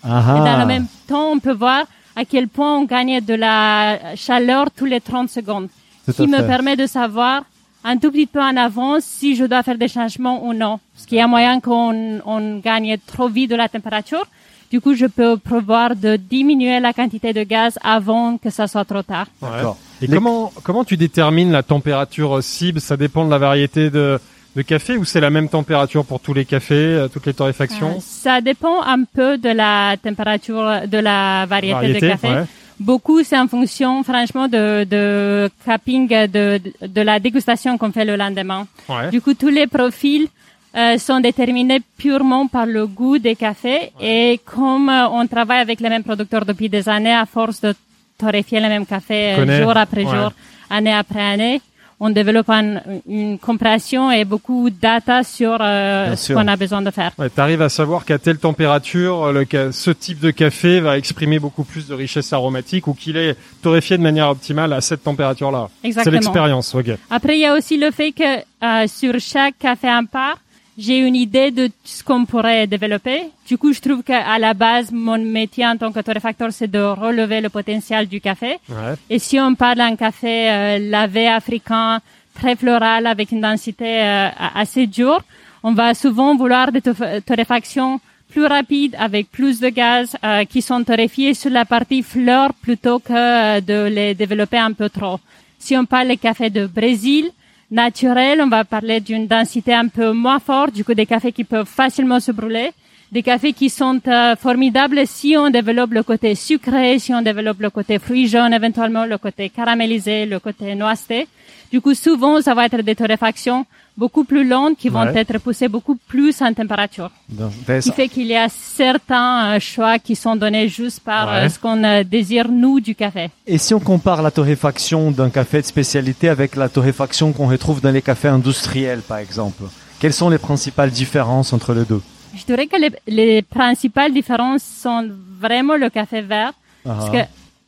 Speaker 3: dans le même temps, on peut voir à quel point on gagne de la chaleur tous les 30 secondes.
Speaker 1: Tout
Speaker 3: Ce qui me
Speaker 1: fait.
Speaker 3: permet de savoir un tout petit peu en avance si je dois faire des changements ou non. Parce qu'il y a moyen qu'on on gagne trop vite de la température. Du coup, je peux prévoir de diminuer la quantité de gaz avant que ça soit trop tard.
Speaker 2: Ouais.
Speaker 1: D'accord.
Speaker 2: Et
Speaker 1: Les-
Speaker 2: comment comment tu détermines la température cible? Ça dépend de la variété de de café ou c'est la même température pour tous les cafés, euh, toutes les torréfactions
Speaker 3: Euh, ça dépend un peu de la température, de la variété, de café.
Speaker 2: ouais.
Speaker 3: Beaucoup, c'est en fonction, franchement, de, de capping, de, de la dégustation qu'on fait le lendemain.
Speaker 2: Ouais.
Speaker 3: Du coup, tous les profils euh, sont déterminés purement par le goût des cafés et comme euh, on travaille avec les mêmes producteurs depuis des années, à force de torréfier le même café euh,
Speaker 2: Connais.
Speaker 3: jour après jour, année après année, on développe un- une compréhension et beaucoup de data sur euh, ce qu'on a besoin de faire.
Speaker 2: Ouais, t'arrives à savoir qu'à telle température, le ce type de café va exprimer beaucoup plus de richesse aromatique ou qu'il est torréfié de manière optimale à cette température-là. C'est
Speaker 3: Exactement.
Speaker 2: l'expérience, ok.
Speaker 3: Après, il y a aussi le fait que euh, sur chaque café en part, j'ai une idée de ce qu'on pourrait développer. Du coup, je trouve qu'à la base, mon métier en tant que torréfacteur, c'est de relever le potentiel du café.
Speaker 2: Ouais.
Speaker 3: Et si on parle d'un café euh, lavé africain, très floral, avec une densité euh, assez dure, on va souvent vouloir des torréfactions plus rapides, avec plus de gaz, euh, qui sont torréfiés sur la partie fleur plutôt que euh, de les développer un peu trop. Si on parle des cafés de Brésil, naturel, on va parler d'une densité un peu moins forte, du coup des cafés qui peuvent facilement se brûler, des cafés qui sont euh, formidables si on développe le côté sucré, si on développe le côté fruits jaunes, éventuellement le côté caramélisé, le côté noiseté. Du coup, souvent, ça va être des torréfactions beaucoup plus longues qui vont
Speaker 2: Ouais.
Speaker 3: être poussées beaucoup plus en température.
Speaker 1: Donc,
Speaker 3: Ce qui fait qu'il y a certains euh, choix qui sont donnés juste par
Speaker 2: Ouais.
Speaker 3: euh, ce qu'on euh, désire, nous, du café.
Speaker 1: Et si on compare la torréfaction d'un café de spécialité avec la torréfaction qu'on retrouve dans les cafés industriels, par exemple, Quelles sont les principales différences entre les deux?
Speaker 3: Je dirais que les, les, principales différences sont vraiment le café vert. Parce que,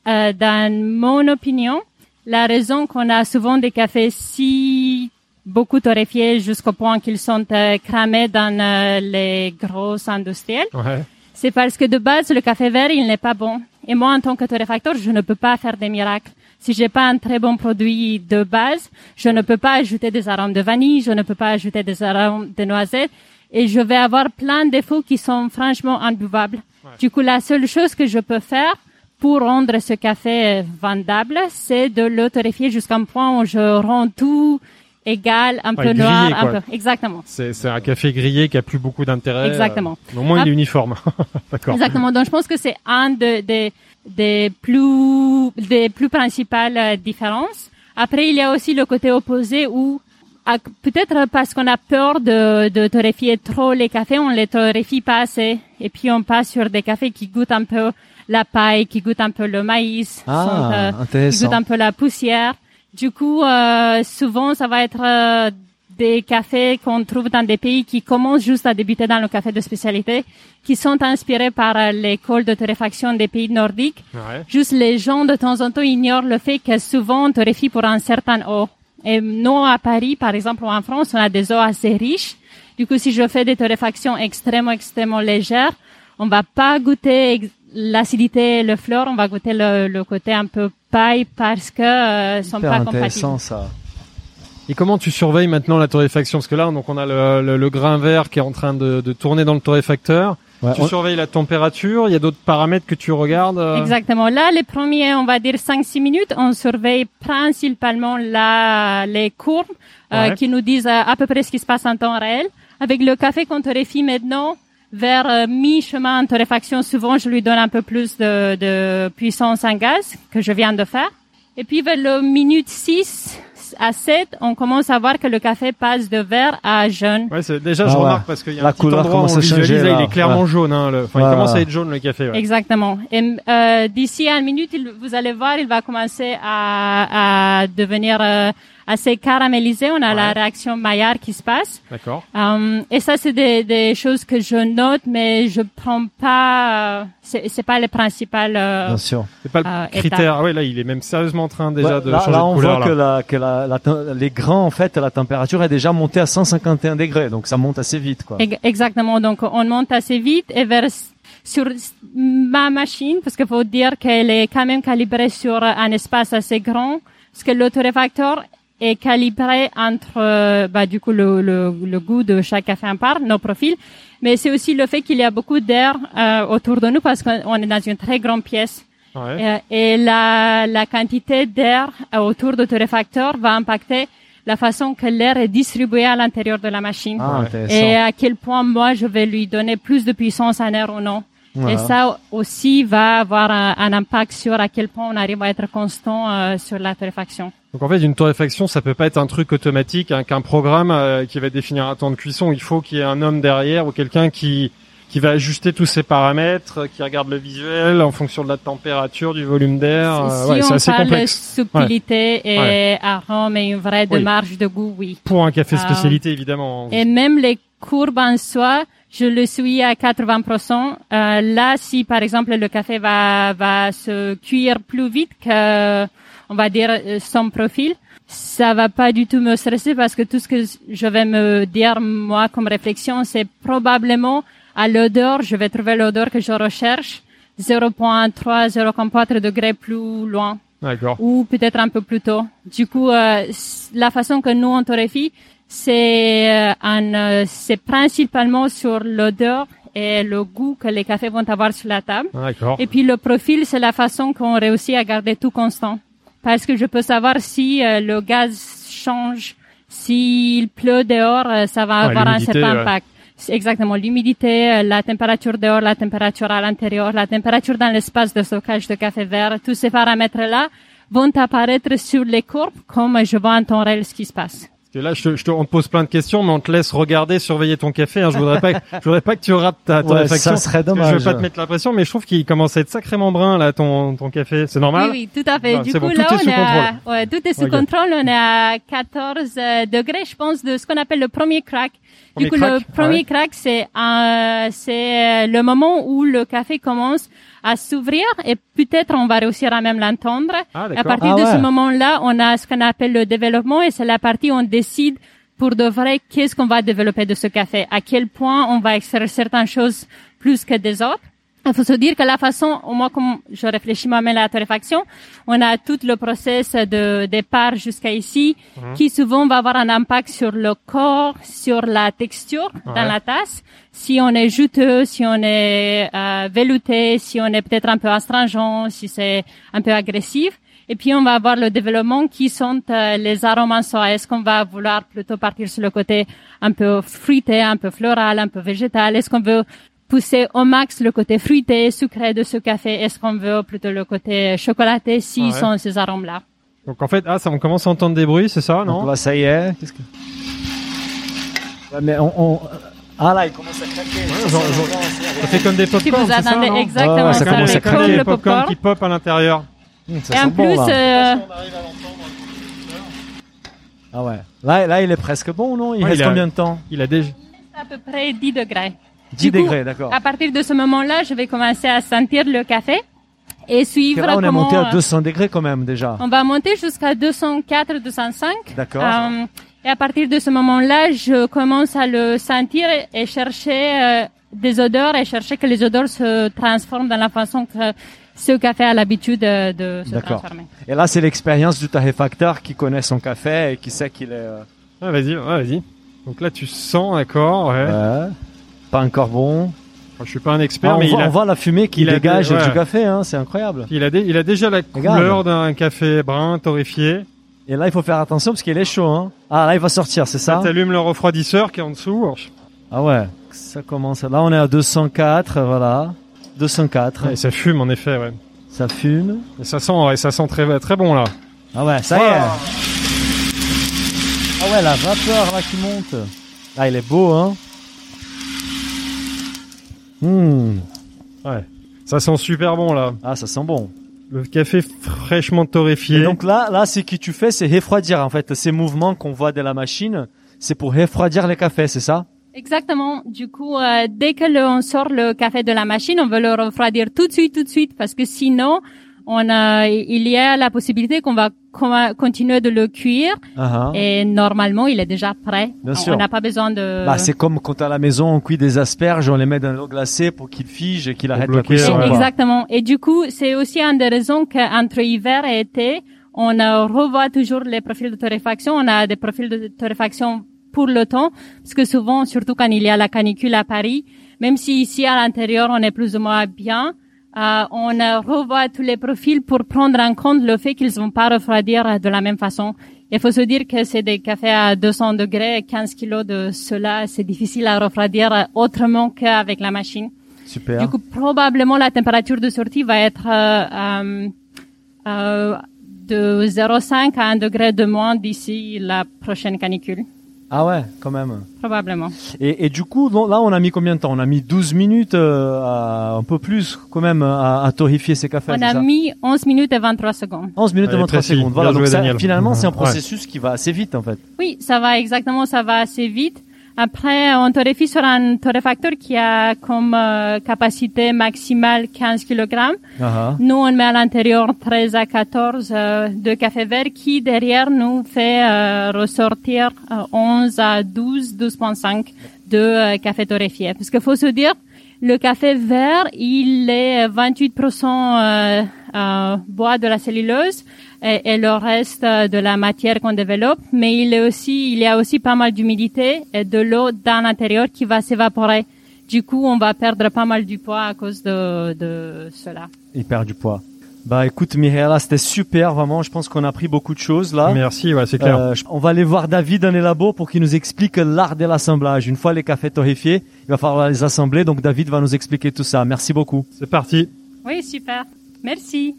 Speaker 3: euh, dans mon opinion, la raison qu'on a souvent des cafés si beaucoup torréfiés jusqu'au point qu'ils sont euh, cramés dans euh, les grosses industriels, ouais. c'est parce que de base, le café vert, il n'est pas bon. Et moi, en tant que torréfacteur, je ne peux pas faire des miracles. Si j'ai pas un très bon produit de base, je ne peux pas ajouter des arômes de vanille, je ne peux pas ajouter des arômes de noisettes, et je vais avoir plein de défauts qui sont franchement imbuvables. Du coup, la seule chose que je peux faire pour rendre ce café vendable, c'est de le torréfier jusqu'à un point où je rends tout égal, un peu noir, un peu. Exactement.
Speaker 2: C'est un café grillé qui a plus beaucoup d'intérêt.
Speaker 3: Exactement.
Speaker 2: au moins, il est uniforme.
Speaker 3: D'accord. Exactement. Donc, je pense que c'est un de, des des plus des plus principales euh, différences. Après, il y a aussi le côté opposé où peut-être parce qu'on a peur de, de torréfier trop les cafés, on les torréfie pas assez, et puis on passe sur des cafés qui goûtent un peu la paille, qui goûtent un peu le maïs,
Speaker 1: ah, euh,
Speaker 3: qui goûtent un peu la poussière. Du coup, euh, souvent, ça va être euh, des cafés qu'on trouve dans des pays qui commencent juste à débuter dans le café de spécialité, qui sont inspirés par euh, l'école de torréfaction des pays nordiques. Juste les gens de temps en temps ignorent le fait que souvent on torréfie pour un certain eau. Et nous, à Paris, par exemple, ou en France, on a des eaux assez riches. Du coup, si je fais des torréfactions extrêmement, extrêmement légères, on va pas goûter l'acidité et le fleur, on va goûter le, le côté un peu paille parce que euh, sont pas compatibles.
Speaker 1: ça.
Speaker 2: Et comment tu surveilles maintenant la torréfaction? Parce que là, donc on a le, le, grain vert qui est en train de, de tourner dans le torréfacteur. tu surveilles la température? Il y a d'autres paramètres que tu regardes. Euh?
Speaker 3: Exactement. Là, les premiers, on va dire 5-6 minutes, on surveille principalement la, les courbes euh, qui nous disent euh, à peu près ce qui se passe en temps réel. Avec le café qu'on torréfie maintenant, vers euh, mi-chemin en torréfaction, souvent je lui donne un peu plus de, de puissance en gaz que je viens de faire. Et puis vers le minute 6 à 7, on commence à voir que le café passe de vert à jaune.
Speaker 2: Ouais, c'est, déjà, je ah remarque parce qu'il y a la un petit endroit où on visualise, là, il est clairement jaune. Hein, le, enfin, il commence à être jaune le café. Ouais.
Speaker 3: Exactement. Et euh, d'ici à une minute, il, vous allez voir, il va commencer à, à devenir euh, assez caramélisé. On a la réaction Maillard qui se passe.
Speaker 2: D'accord.
Speaker 3: Um, et ça, c'est des, des, choses que je note, mais je prends pas. Euh, c'est, c'est pas les principales. Euh,
Speaker 1: Bien sûr.
Speaker 2: C'est pas le euh, critère. Ah ouais, là, il est même sérieusement en train déjà de changer
Speaker 1: là,
Speaker 2: on
Speaker 1: voit que, la, que la, la, les grains, en fait, la température est déjà montée à 151 degrés, donc ça monte assez vite, quoi.
Speaker 3: Exactement. Donc, on monte assez vite et vers sur ma machine, parce qu'il faut dire qu'elle est quand même calibrée sur un espace assez grand, parce que l'autoréfacteur est calibré entre euh, bah, du coup le, le, le, goût de chaque café en part, nos profils, mais c'est aussi le fait qu'il y a beaucoup d'air euh, autour de nous parce qu'on est dans une très grande pièce.
Speaker 2: Ouais.
Speaker 3: Et, et, la, la quantité d'air euh, autour de torréfacteur va impacter la façon que l'air est distribué à l'intérieur de la machine
Speaker 1: ah,
Speaker 3: et à quel point moi je vais lui donner plus de puissance en air ou non. Et ça aussi va avoir un, un, impact sur à quel point on arrive à être constant euh, sur la torréfaction.
Speaker 2: Donc en fait, une torréfaction, ça peut pas être un truc automatique, hein, qu'un programme euh, qui va définir un temps de cuisson. Il faut qu'il y ait un homme derrière ou quelqu'un qui qui va ajuster tous ces paramètres, qui regarde le visuel en fonction de la température, du volume d'air.
Speaker 3: Si ouais, c'est assez complexe. subtilité et arôme et une vraie démarche de goût, oui.
Speaker 2: Pour un café spécialité, évidemment.
Speaker 3: Et même les courbes en soi, je le suis à 80%. Euh, là, si par exemple le café va va se cuire plus vite que on va dire euh, son profil, ça va pas du tout me stresser parce que tout ce que je vais me dire moi comme réflexion, c'est probablement à l'odeur, je vais trouver l'odeur que je recherche 0.3, 0.4 degrés plus loin. Ou peut-être un peu plus tôt. Du coup, euh, la façon que nous on torréfie, c'est euh, euh, c'est principalement sur l'odeur et le goût que les cafés vont avoir sur la table. Et puis le profil, c'est la façon qu'on réussit à garder tout constant. Parce que je peux savoir si euh, le gaz change, s'il pleut dehors, ça va avoir un certain impact. Exactement, l'humidité, la température dehors, la température à l'intérieur, la température dans l'espace de stockage de café vert, tous ces paramètres-là vont apparaître sur les courbes comme je vois en temps réel ce qui se passe
Speaker 2: là, je te, je te, on te pose plein de questions, mais on te laisse regarder, surveiller ton café. Hein. Je voudrais pas, je voudrais pas que tu rates ta torréfaction.
Speaker 1: Ouais, ça serait dommage.
Speaker 2: Je veux pas te mettre la pression, mais je trouve qu'il commence à être sacrément brun là, ton ton café. C'est normal?
Speaker 3: Oui, oui, tout à fait. du coup, là, tout on est, à, ouais, tout est sous contrôle. On est à 14 euh, degrés, je pense, de ce qu'on appelle le premier crack. du coup, le premier crack, c'est euh, c'est le moment où le café commence à s'ouvrir et peut-être on va réussir à même l'entendre.
Speaker 2: Ah,
Speaker 3: à partir
Speaker 2: ah,
Speaker 3: de ce moment-là, on a ce qu'on appelle le développement et c'est la partie où on décide pour de vrai qu'est-ce qu'on va développer de ce café, à quel point on va extraire certaines choses plus que des autres. Il faut se dire que la façon, au moins comme je réfléchis moi-même à la torréfaction, on a tout le process de départ jusqu'à ici, mhm. qui souvent va avoir un impact sur le corps, sur la texture dans la tasse. Si on est juteux, si on est euh, velouté, si on est peut-être un peu astringent, si c'est un peu agressif. Et puis on va avoir le développement qui sont euh, les arômes en soi. Est-ce qu'on va vouloir plutôt partir sur le côté un peu fruité, un peu floral, un peu végétal? Est-ce qu'on veut pousser au max le côté fruité, sucré de ce café. Est-ce qu'on veut plutôt le côté chocolaté si sont ces arômes-là
Speaker 2: Donc en fait, ah, ça, on commence à entendre des bruits, c'est ça, non?
Speaker 1: Donc, bah, Ça y est. Qu'est-ce que... mais on, on, Ah là, il commence à craquer.
Speaker 2: ça, fait comme des pop-corn, c'est ça, non?
Speaker 3: Exactement,
Speaker 1: ça, commence à
Speaker 2: craquer. le pop-corn qui pop à l'intérieur.
Speaker 1: Mmh, Et en plus, bon, euh... ah ouais. Là, là, il est presque bon, non? Il reste combien de temps?
Speaker 2: Il a déjà.
Speaker 3: À peu près 10 degrés.
Speaker 1: 10 degrés, d'accord.
Speaker 3: À partir de ce moment-là, je vais commencer à sentir le café et suivre
Speaker 1: là, on
Speaker 3: est
Speaker 1: monté à 200 degrés quand même déjà.
Speaker 3: On va monter jusqu'à 204, 205.
Speaker 1: D'accord.
Speaker 3: Euh, et à partir de ce moment-là, je commence à le sentir et chercher euh, des odeurs et chercher que les odeurs se transforment dans la façon que ce café a l'habitude de, de se transformer.
Speaker 1: Et là, c'est l'expérience du tarifacteur qui connaît son café et qui sait qu'il est. Euh...
Speaker 2: Ah, vas-y, vas-y. Donc là, tu sens, d'accord, ouais.
Speaker 1: ouais pas encore bon.
Speaker 2: je suis pas un expert,
Speaker 1: ah,
Speaker 2: mais
Speaker 1: on,
Speaker 2: il
Speaker 1: voit, on voit la fumée qui dégage du café, hein, c'est incroyable.
Speaker 2: Il a, il a déjà la couleur d'un café brun torréfié.
Speaker 1: Et là, il faut faire attention parce qu'il est chaud. Hein. Ah, là, il va sortir, c'est ça
Speaker 2: Tu allumes le refroidisseur qui est en dessous.
Speaker 1: Ah ouais, ça commence. Là, on est à 204, voilà. 204.
Speaker 2: Et ça fume, en effet, ouais.
Speaker 1: Ça fume.
Speaker 2: Et ça sent, ouais, ça sent très, très bon, là.
Speaker 1: Ah ouais, ça y est. Ah ouais, la vapeur, là, qui monte. Ah, il est beau, hein.
Speaker 2: Mmh. Ouais. Ça sent super bon là.
Speaker 1: Ah, ça sent bon.
Speaker 2: Le café fraîchement torréfié.
Speaker 1: Et donc là, là, ce que tu fais, c'est refroidir en fait ces mouvements qu'on voit de la machine. C'est pour refroidir les cafés, c'est ça?
Speaker 3: Exactement. Du coup, euh, dès que l'on sort le café de la machine, on veut le refroidir tout de suite, tout de suite, parce que sinon, on a, il y a la possibilité qu'on va continuer de le cuire
Speaker 1: uh-huh.
Speaker 3: et normalement il est déjà prêt.
Speaker 1: Bien sûr.
Speaker 3: On n'a pas besoin de.
Speaker 1: Bah, c'est comme quand à la maison on cuit des asperges, on les met dans l'eau glacée pour qu'ils figent et qu'ils arrêtent la cuisson.
Speaker 3: Exactement. Et du coup, c'est aussi une des raisons qu'entre hiver et été, on revoit toujours les profils de torréfaction. On a des profils de torréfaction pour le temps, parce que souvent, surtout quand il y a la canicule à Paris, même si ici à l'intérieur on est plus ou moins bien, euh, on revoit tous les profils pour prendre en compte le fait qu'ils vont pas refroidir de la même façon. Il faut se dire que c'est des cafés à 200 degrés, 15 kilos de cela, c'est difficile à refroidir autrement qu'avec la machine.
Speaker 1: Super.
Speaker 3: Du coup, probablement la température de sortie va être euh, euh, de 0,5 à 1 degré de moins d'ici la prochaine canicule.
Speaker 1: Ah ouais, quand même.
Speaker 3: Probablement.
Speaker 1: Et, et du coup, là, on a mis combien de temps? On a mis 12 minutes, euh, à, un peu plus quand même, à, à torréfier ces cafés.
Speaker 3: On a mis 11 minutes et 23 secondes.
Speaker 1: 11 minutes et 23 secondes. Voilà, donc ça, finalement, c'est un processus qui va assez vite en fait.
Speaker 3: Oui, ça va exactement, ça va assez vite. Après, on torréfie sur un torréfacteur qui a comme euh, capacité maximale 15 kg.
Speaker 1: Uh-huh.
Speaker 3: Nous, on met à l'intérieur 13 à 14 euh, de café vert qui, derrière, nous fait euh, ressortir 11 à 12, 12,5 de café torréfié. Parce qu'il faut se dire, le café vert, il est 28% bois de la cellulose et, le reste de la matière qu'on développe, mais il est aussi, il y a aussi pas mal d'humidité et de l'eau dans l'intérieur qui va s'évaporer. Du coup, on va perdre pas mal du poids à cause de, de cela.
Speaker 1: Il perd du poids. Bah écoute Mireille, c'était super vraiment, je pense qu'on a appris beaucoup de choses là.
Speaker 2: Merci, ouais, c'est clair. Euh,
Speaker 1: on va aller voir David dans les labos pour qu'il nous explique l'art de l'assemblage. Une fois les cafés torréfiés, il va falloir les assembler, donc David va nous expliquer tout ça. Merci beaucoup.
Speaker 2: C'est parti.
Speaker 3: Oui, super. Merci.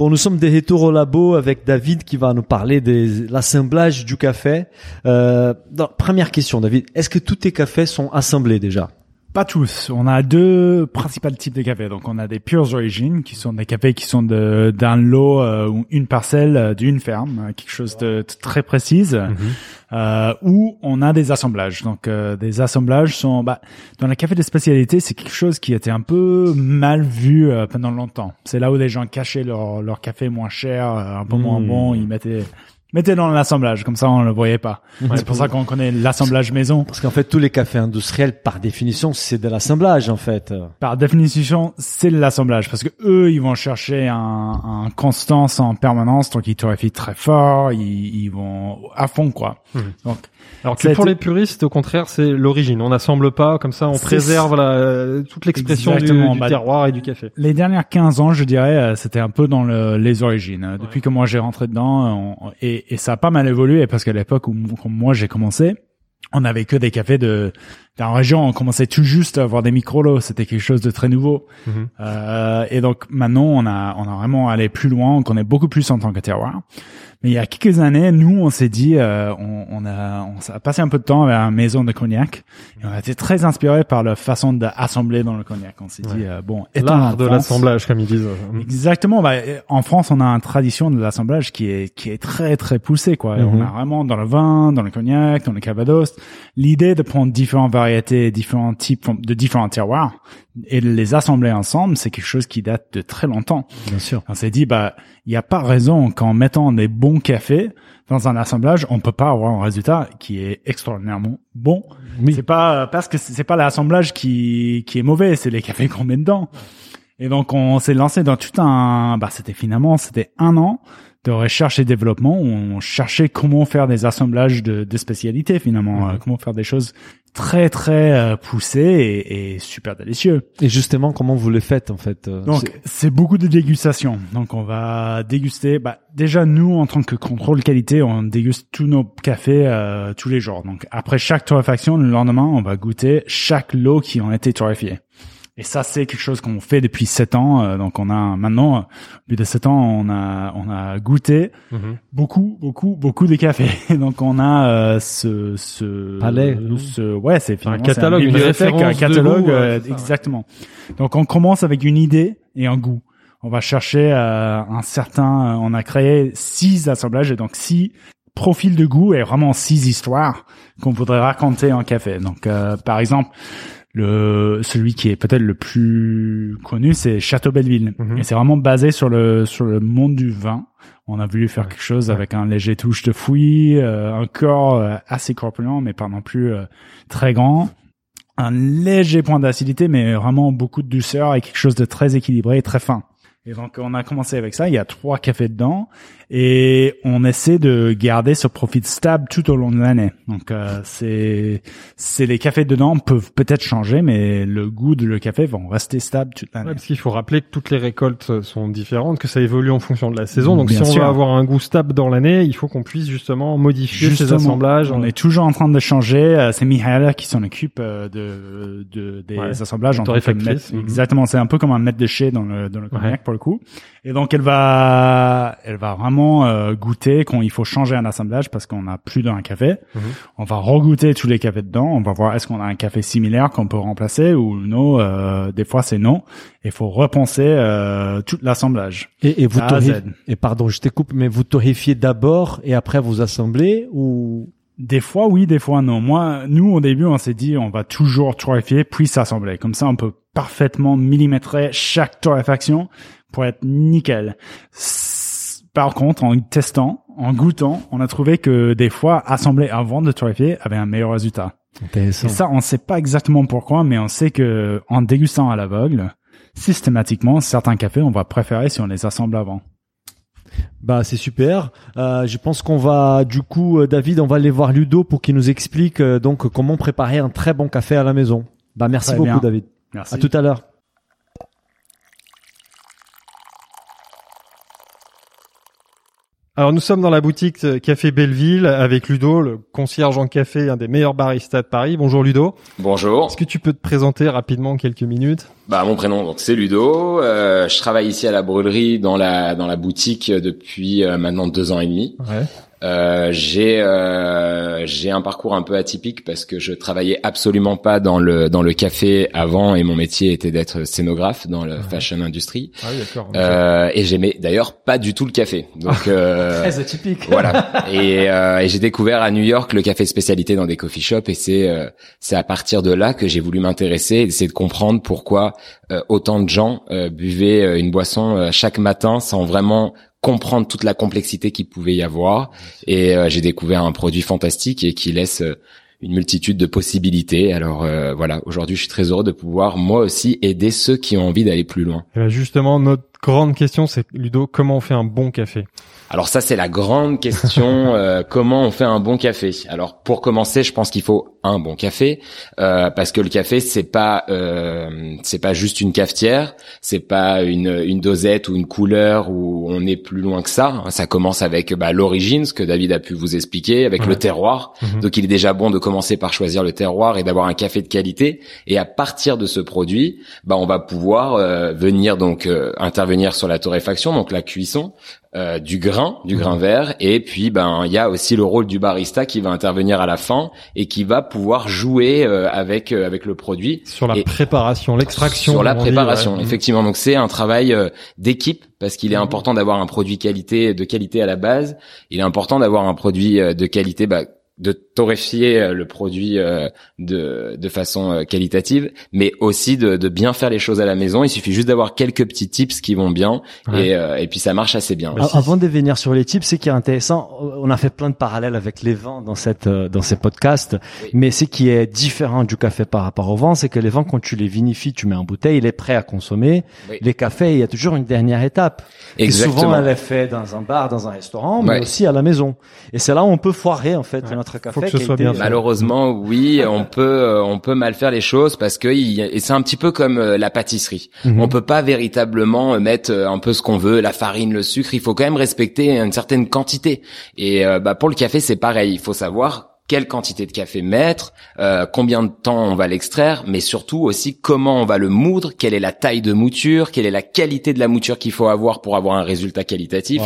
Speaker 1: Bon, nous sommes des retours au labo avec David qui va nous parler de l'assemblage du café. Euh, première question, David. Est-ce que tous tes cafés sont assemblés déjà?
Speaker 4: Pas tous. On a deux principaux types de cafés. Donc, on a des pures origines, qui sont des cafés qui sont de, d'un lot euh, ou une parcelle euh, d'une ferme, euh, quelque chose de, très précise, mhm. euh, ou on a des assemblages. Donc, des assemblages sont, bah, dans le café de spécialité, c'est quelque chose qui était un peu mal vu pendant longtemps. C'est là où les gens cachaient leur, leur café moins cher, un peu moins hmm. bon, ils mettaient Mettez dans l'assemblage, comme ça on le voyait pas. c'est pour ça qu'on connaît l'assemblage maison.
Speaker 1: Parce qu'en fait, tous les cafés industriels, par définition, c'est de l'assemblage en fait.
Speaker 4: Par définition, c'est de l'assemblage, parce que eux, ils vont chercher un, un constance en permanence, donc ils torréfient très fort, ils, ils vont à fond quoi.
Speaker 2: Mmh. Donc alors que pour les puristes, au contraire, c'est l'origine. On n'assemble pas, comme ça, on préserve la, toute l'expression du, du bah, terroir et du café.
Speaker 4: Les dernières 15 ans, je dirais, euh, c'était un peu dans le, les origines. Depuis que moi j'ai rentré dedans, et, et, ça a pas mal évolué, parce qu'à l'époque où, moi j'ai commencé, on avait que des cafés de dans la région, on commençait tout juste à avoir des micro-lots, c'était quelque chose de très nouveau. Mhm. Euh, et donc maintenant, on a on a vraiment allé plus loin, on connaît beaucoup plus en tant que terroir. Mais il y a quelques années, nous, on s'est dit, euh, on, on, a, on a passé un peu de temps à la maison de cognac. Et on a été très inspiré par la façon d'assembler dans le cognac. On s'est dit, euh, bon,
Speaker 2: l'art de l'assemblage, comme ils disent.
Speaker 4: Exactement. Bah, en France, on a une tradition de l'assemblage qui est qui est très très poussée, quoi. On mhm. a vraiment dans le vin, dans le cognac, dans le cavados, l'idée de prendre différentes variétés, différents types de différents terroirs et de les assembler ensemble, c'est quelque chose qui date de très longtemps.
Speaker 1: Bien sûr.
Speaker 4: On s'est dit, bah, il n'y a pas raison qu'en mettant des bons cafés dans un assemblage, on peut pas avoir un résultat qui est extraordinairement bon. Oui. C'est pas parce que c'est pas l'assemblage qui qui est mauvais, c'est les cafés qu'on met dedans. Et donc on s'est lancé dans tout un, bah c'était finalement c'était un an de recherche et développement où on cherchait comment faire des assemblages de, de spécialités finalement, mhm. euh, comment faire des choses très très euh, poussées et, et, super délicieux.
Speaker 1: Et justement, comment vous le faites en fait
Speaker 4: euh, Donc c'est beaucoup de dégustation. Donc on va déguster. Bah, déjà nous en tant que contrôle qualité, on déguste tous nos cafés tous les jours. Donc après chaque torréfaction, le lendemain, on va goûter chaque lot qui ont été torréfiés. Et ça, c'est quelque chose qu'on fait depuis sept ans. Euh, donc, on a maintenant, au bout de sept ans, on a on a goûté mhm. beaucoup, beaucoup, beaucoup de cafés. donc, on a euh, ce ce
Speaker 1: palais,
Speaker 4: ce ouais, c'est
Speaker 2: un catalogue, une référence
Speaker 4: un catalogue, euh, exactement. Donc, on commence avec une idée et un goût. On va chercher un certain. On a créé six assemblages et donc six profils de goût et vraiment six histoires qu'on voudrait raconter en café. Donc, par exemple le celui qui est peut-être le plus connu, c'est Château Belleville. Mhm. Et c'est vraiment basé sur le sur le monde du vin. On a voulu faire quelque chose avec un léger touche de fouillis, euh, un corps euh, assez corpulent, mais pas non plus euh, très grand. Un léger point d'acidité, mais vraiment beaucoup de douceur et quelque chose de très équilibré et très fin. Et donc on a commencé avec ça. Il y a trois cafés dedans et on essaie de garder ce profit stable tout au long de l'année. Donc euh, c'est c'est les cafés dedans peuvent peut-être changer, mais le goût de le café vont rester stable toute l'année.
Speaker 2: Ouais, parce qu'il faut rappeler que toutes les récoltes sont différentes, que ça évolue en fonction de la saison. Donc si on veut avoir un goût stable dans l'année, il faut qu'on puisse justement modifier ces assemblages.
Speaker 4: On est toujours en train de changer. Euh, c'est Mihaela qui s'en occupe euh, de, de des assemblages. En
Speaker 2: mhm.
Speaker 4: Exactement. C'est un peu comme un maître de chez dans le dans le cognac pour le coup. Et donc elle va elle va vraiment euh, goûter quand il faut changer un assemblage parce qu'on a plus d'un café. Mhm. On va regoûter tous les cafés dedans. On va voir est-ce qu'on a un café similaire qu'on peut remplacer ou non. Euh, des fois c'est non. Il faut repenser euh, tout l'assemblage.
Speaker 1: Et, et vous et pardon, je te coupe, mais vous torréfiez d'abord et après vous assemblez ou?
Speaker 4: Des fois oui, des fois non. Moi, nous au début, on s'est dit on va toujours torréfier puis s'assembler. Comme ça, on peut parfaitement millimétrer chaque torréfaction pour être nickel. Par contre, en testant, en goûtant, on a trouvé que des fois, assembler avant de torréfier avait un meilleur résultat. Et ça, on ne sait pas exactement pourquoi, mais on sait que en dégustant à l'aveugle, systématiquement, certains cafés, on va préférer si on les assemble avant.
Speaker 1: Bah c'est super. Euh, je pense qu'on va du coup, euh, David, on va aller voir Ludo pour qu'il nous explique euh, donc comment préparer un très bon café à la maison. Bah merci beaucoup, David.
Speaker 4: Merci.
Speaker 1: À tout à l'heure.
Speaker 2: Alors nous sommes dans la boutique Café Belleville avec Ludo, le concierge en café, un des meilleurs baristas de Paris. Bonjour Ludo.
Speaker 5: Bonjour.
Speaker 2: Est-ce que tu peux te présenter rapidement en quelques minutes?
Speaker 5: Bah mon prénom donc c'est Ludo. Euh, je travaille ici à la brûlerie dans la dans la boutique depuis euh, maintenant deux ans et demi. Ouais. Euh, j'ai euh, j'ai un parcours un peu atypique parce que je travaillais absolument pas dans le dans le café avant et mon métier était d'être scénographe dans le fashion industry. Ah oui, d'accord. Euh, et j'aimais d'ailleurs pas du tout le café. Donc
Speaker 1: euh, très atypique.
Speaker 5: Voilà. Et, euh, et j'ai découvert à New York le café spécialité dans des coffee shops et c'est euh, c'est à partir de là que j'ai voulu m'intéresser et essayer de comprendre pourquoi autant de gens buvaient une boisson chaque matin sans vraiment comprendre toute la complexité qu'il pouvait y avoir. Et euh, j'ai découvert un produit fantastique et qui laisse euh, une multitude de possibilités. Alors euh, voilà, aujourd'hui, je suis très heureux de pouvoir moi aussi aider ceux qui ont envie d'aller plus loin.
Speaker 2: Et justement, notre grande question, c'est Ludo, comment on fait un bon café?
Speaker 5: Alors ça, c'est la grande question. euh, comment on fait un bon café? Alors pour commencer, je pense qu'il faut un bon café euh, parce que le café, c'est pas euh, c'est pas juste une cafetière, c'est pas une, une dosette ou une couleur où on est plus loin que ça. Ça commence avec bah, l'origine, ce que David a pu vous expliquer, avec le terroir. Mhm. Donc il est déjà bon de commencer par choisir le terroir et d'avoir un café de qualité. Et à partir de ce produit, bah on va pouvoir euh, venir donc euh, intervenir sur la torréfaction, donc la cuisson, euh, du grain, du grain mhm. vert, et puis ben il y a aussi le rôle du barista qui va intervenir à la fin et qui va pouvoir jouer euh, avec euh, avec le produit
Speaker 2: sur la préparation, l'extraction.
Speaker 5: Sur la préparation, effectivement. Donc c'est un travail d'équipe parce qu'il est mhm. important d'avoir un produit qualité de qualité à la base. Il est important d'avoir un produit de qualité bah, de torréfier euh, le produit euh, de, de façon euh, qualitative, mais aussi de, de, bien faire les choses à la maison. Il suffit juste d'avoir quelques petits tips qui vont bien et, et puis ça marche assez bien.
Speaker 1: Avant de venir sur les tips, c'est qui est intéressant, on a fait plein de parallèles avec les vins dans cette dans ces podcasts, mais ce qui est différent du café par rapport au vin, c'est que les vins quand tu les vinifies, tu mets en bouteille, il est prêt à consommer. Les cafés, il y a toujours une dernière étape. Exactement. souvent elle est faite dans un bar, dans un restaurant, mais aussi à la maison. Et c'est là où on peut foirer en fait notre café.
Speaker 5: Malheureusement, oui, on peut euh, on peut mal faire les choses parce que et c'est un petit peu comme euh, la pâtisserie. Mhm. On peut pas véritablement euh, mettre un peu ce qu'on veut, la farine, le sucre. Il faut quand même respecter une certaine quantité. Et bah pour le café, c'est pareil. Il faut savoir quelle quantité de café mettre, euh, combien de temps on va l'extraire, mais surtout aussi comment on va le moudre, quelle est la taille de mouture, quelle est la qualité de la mouture qu'il faut avoir pour avoir un résultat qualitatif.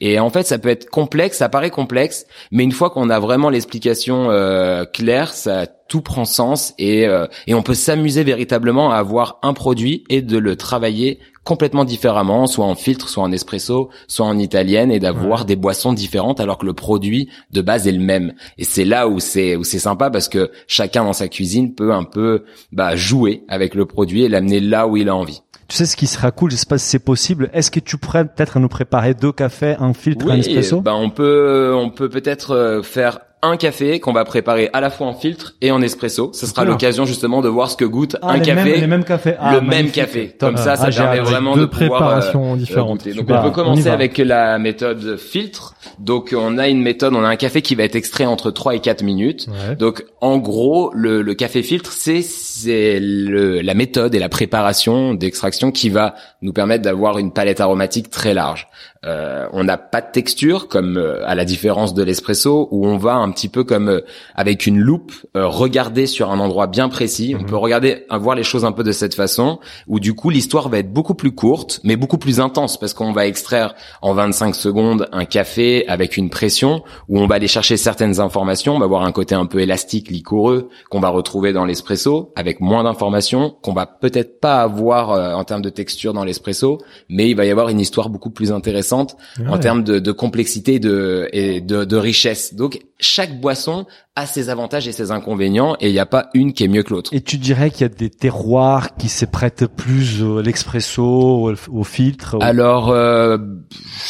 Speaker 5: Et en fait, ça peut être complexe, ça paraît complexe, mais une fois qu'on a vraiment l'explication euh, claire, ça tout prend sens et, euh, et on peut s'amuser véritablement à avoir un produit et de le travailler complètement différemment, soit en filtre, soit en espresso, soit en italienne, et d'avoir des boissons différentes alors que le produit de base est le même. Et c'est là où c'est où c'est sympa parce que chacun dans sa cuisine peut un peu bah, jouer avec le produit et l'amener là où il a envie.
Speaker 1: Tu sais ce qui sera cool, je sais pas si c'est possible. Est-ce que tu pourrais peut-être nous préparer deux cafés, un filtre, un espresso?
Speaker 5: Ben on peut on peut peut-être euh, faire un café qu'on va préparer à la fois en filtre et en espresso. Ce sera l'occasion justement de voir ce que goûte ah, un café.
Speaker 1: Mêmes, les mêmes cafés.
Speaker 5: Ah, le même café. Comme ça, ça ah, permet vraiment de pouvoir
Speaker 2: euh, différentes.
Speaker 5: Donc on peut commencer avec la méthode filtre. Donc on a une méthode, on a un café qui va être extrait entre 3 et 4 minutes. Donc en gros, le, le café filtre, c'est c'est la méthode et la préparation d'extraction qui va nous permettre d'avoir une palette aromatique très large. Euh, on n'a pas de texture comme euh, à la différence de l'espresso où on va un petit peu comme euh, avec une loupe regarder sur un endroit bien précis. On mhm. peut regarder voir les choses un peu de cette façon où du coup l'histoire va être beaucoup plus courte mais beaucoup plus intense parce qu'on va extraire en 25 secondes un café avec une pression où on va aller chercher certaines informations. On va avoir un côté un peu élastique, liquoreux qu'on va retrouver dans l'espresso avec moins d'informations qu'on va peut-être pas avoir en termes de texture dans l'espresso, mais il va y avoir une histoire beaucoup plus intéressante en termes de, de, complexité de, et de, de richesse. Donc chaque boisson a ses avantages et ses inconvénients et il n'y a pas une qui est mieux que l'autre.
Speaker 1: Et tu dirais qu'il y a des terroirs qui se prêtent plus à l'expresso, au, filtre
Speaker 5: Alors, euh,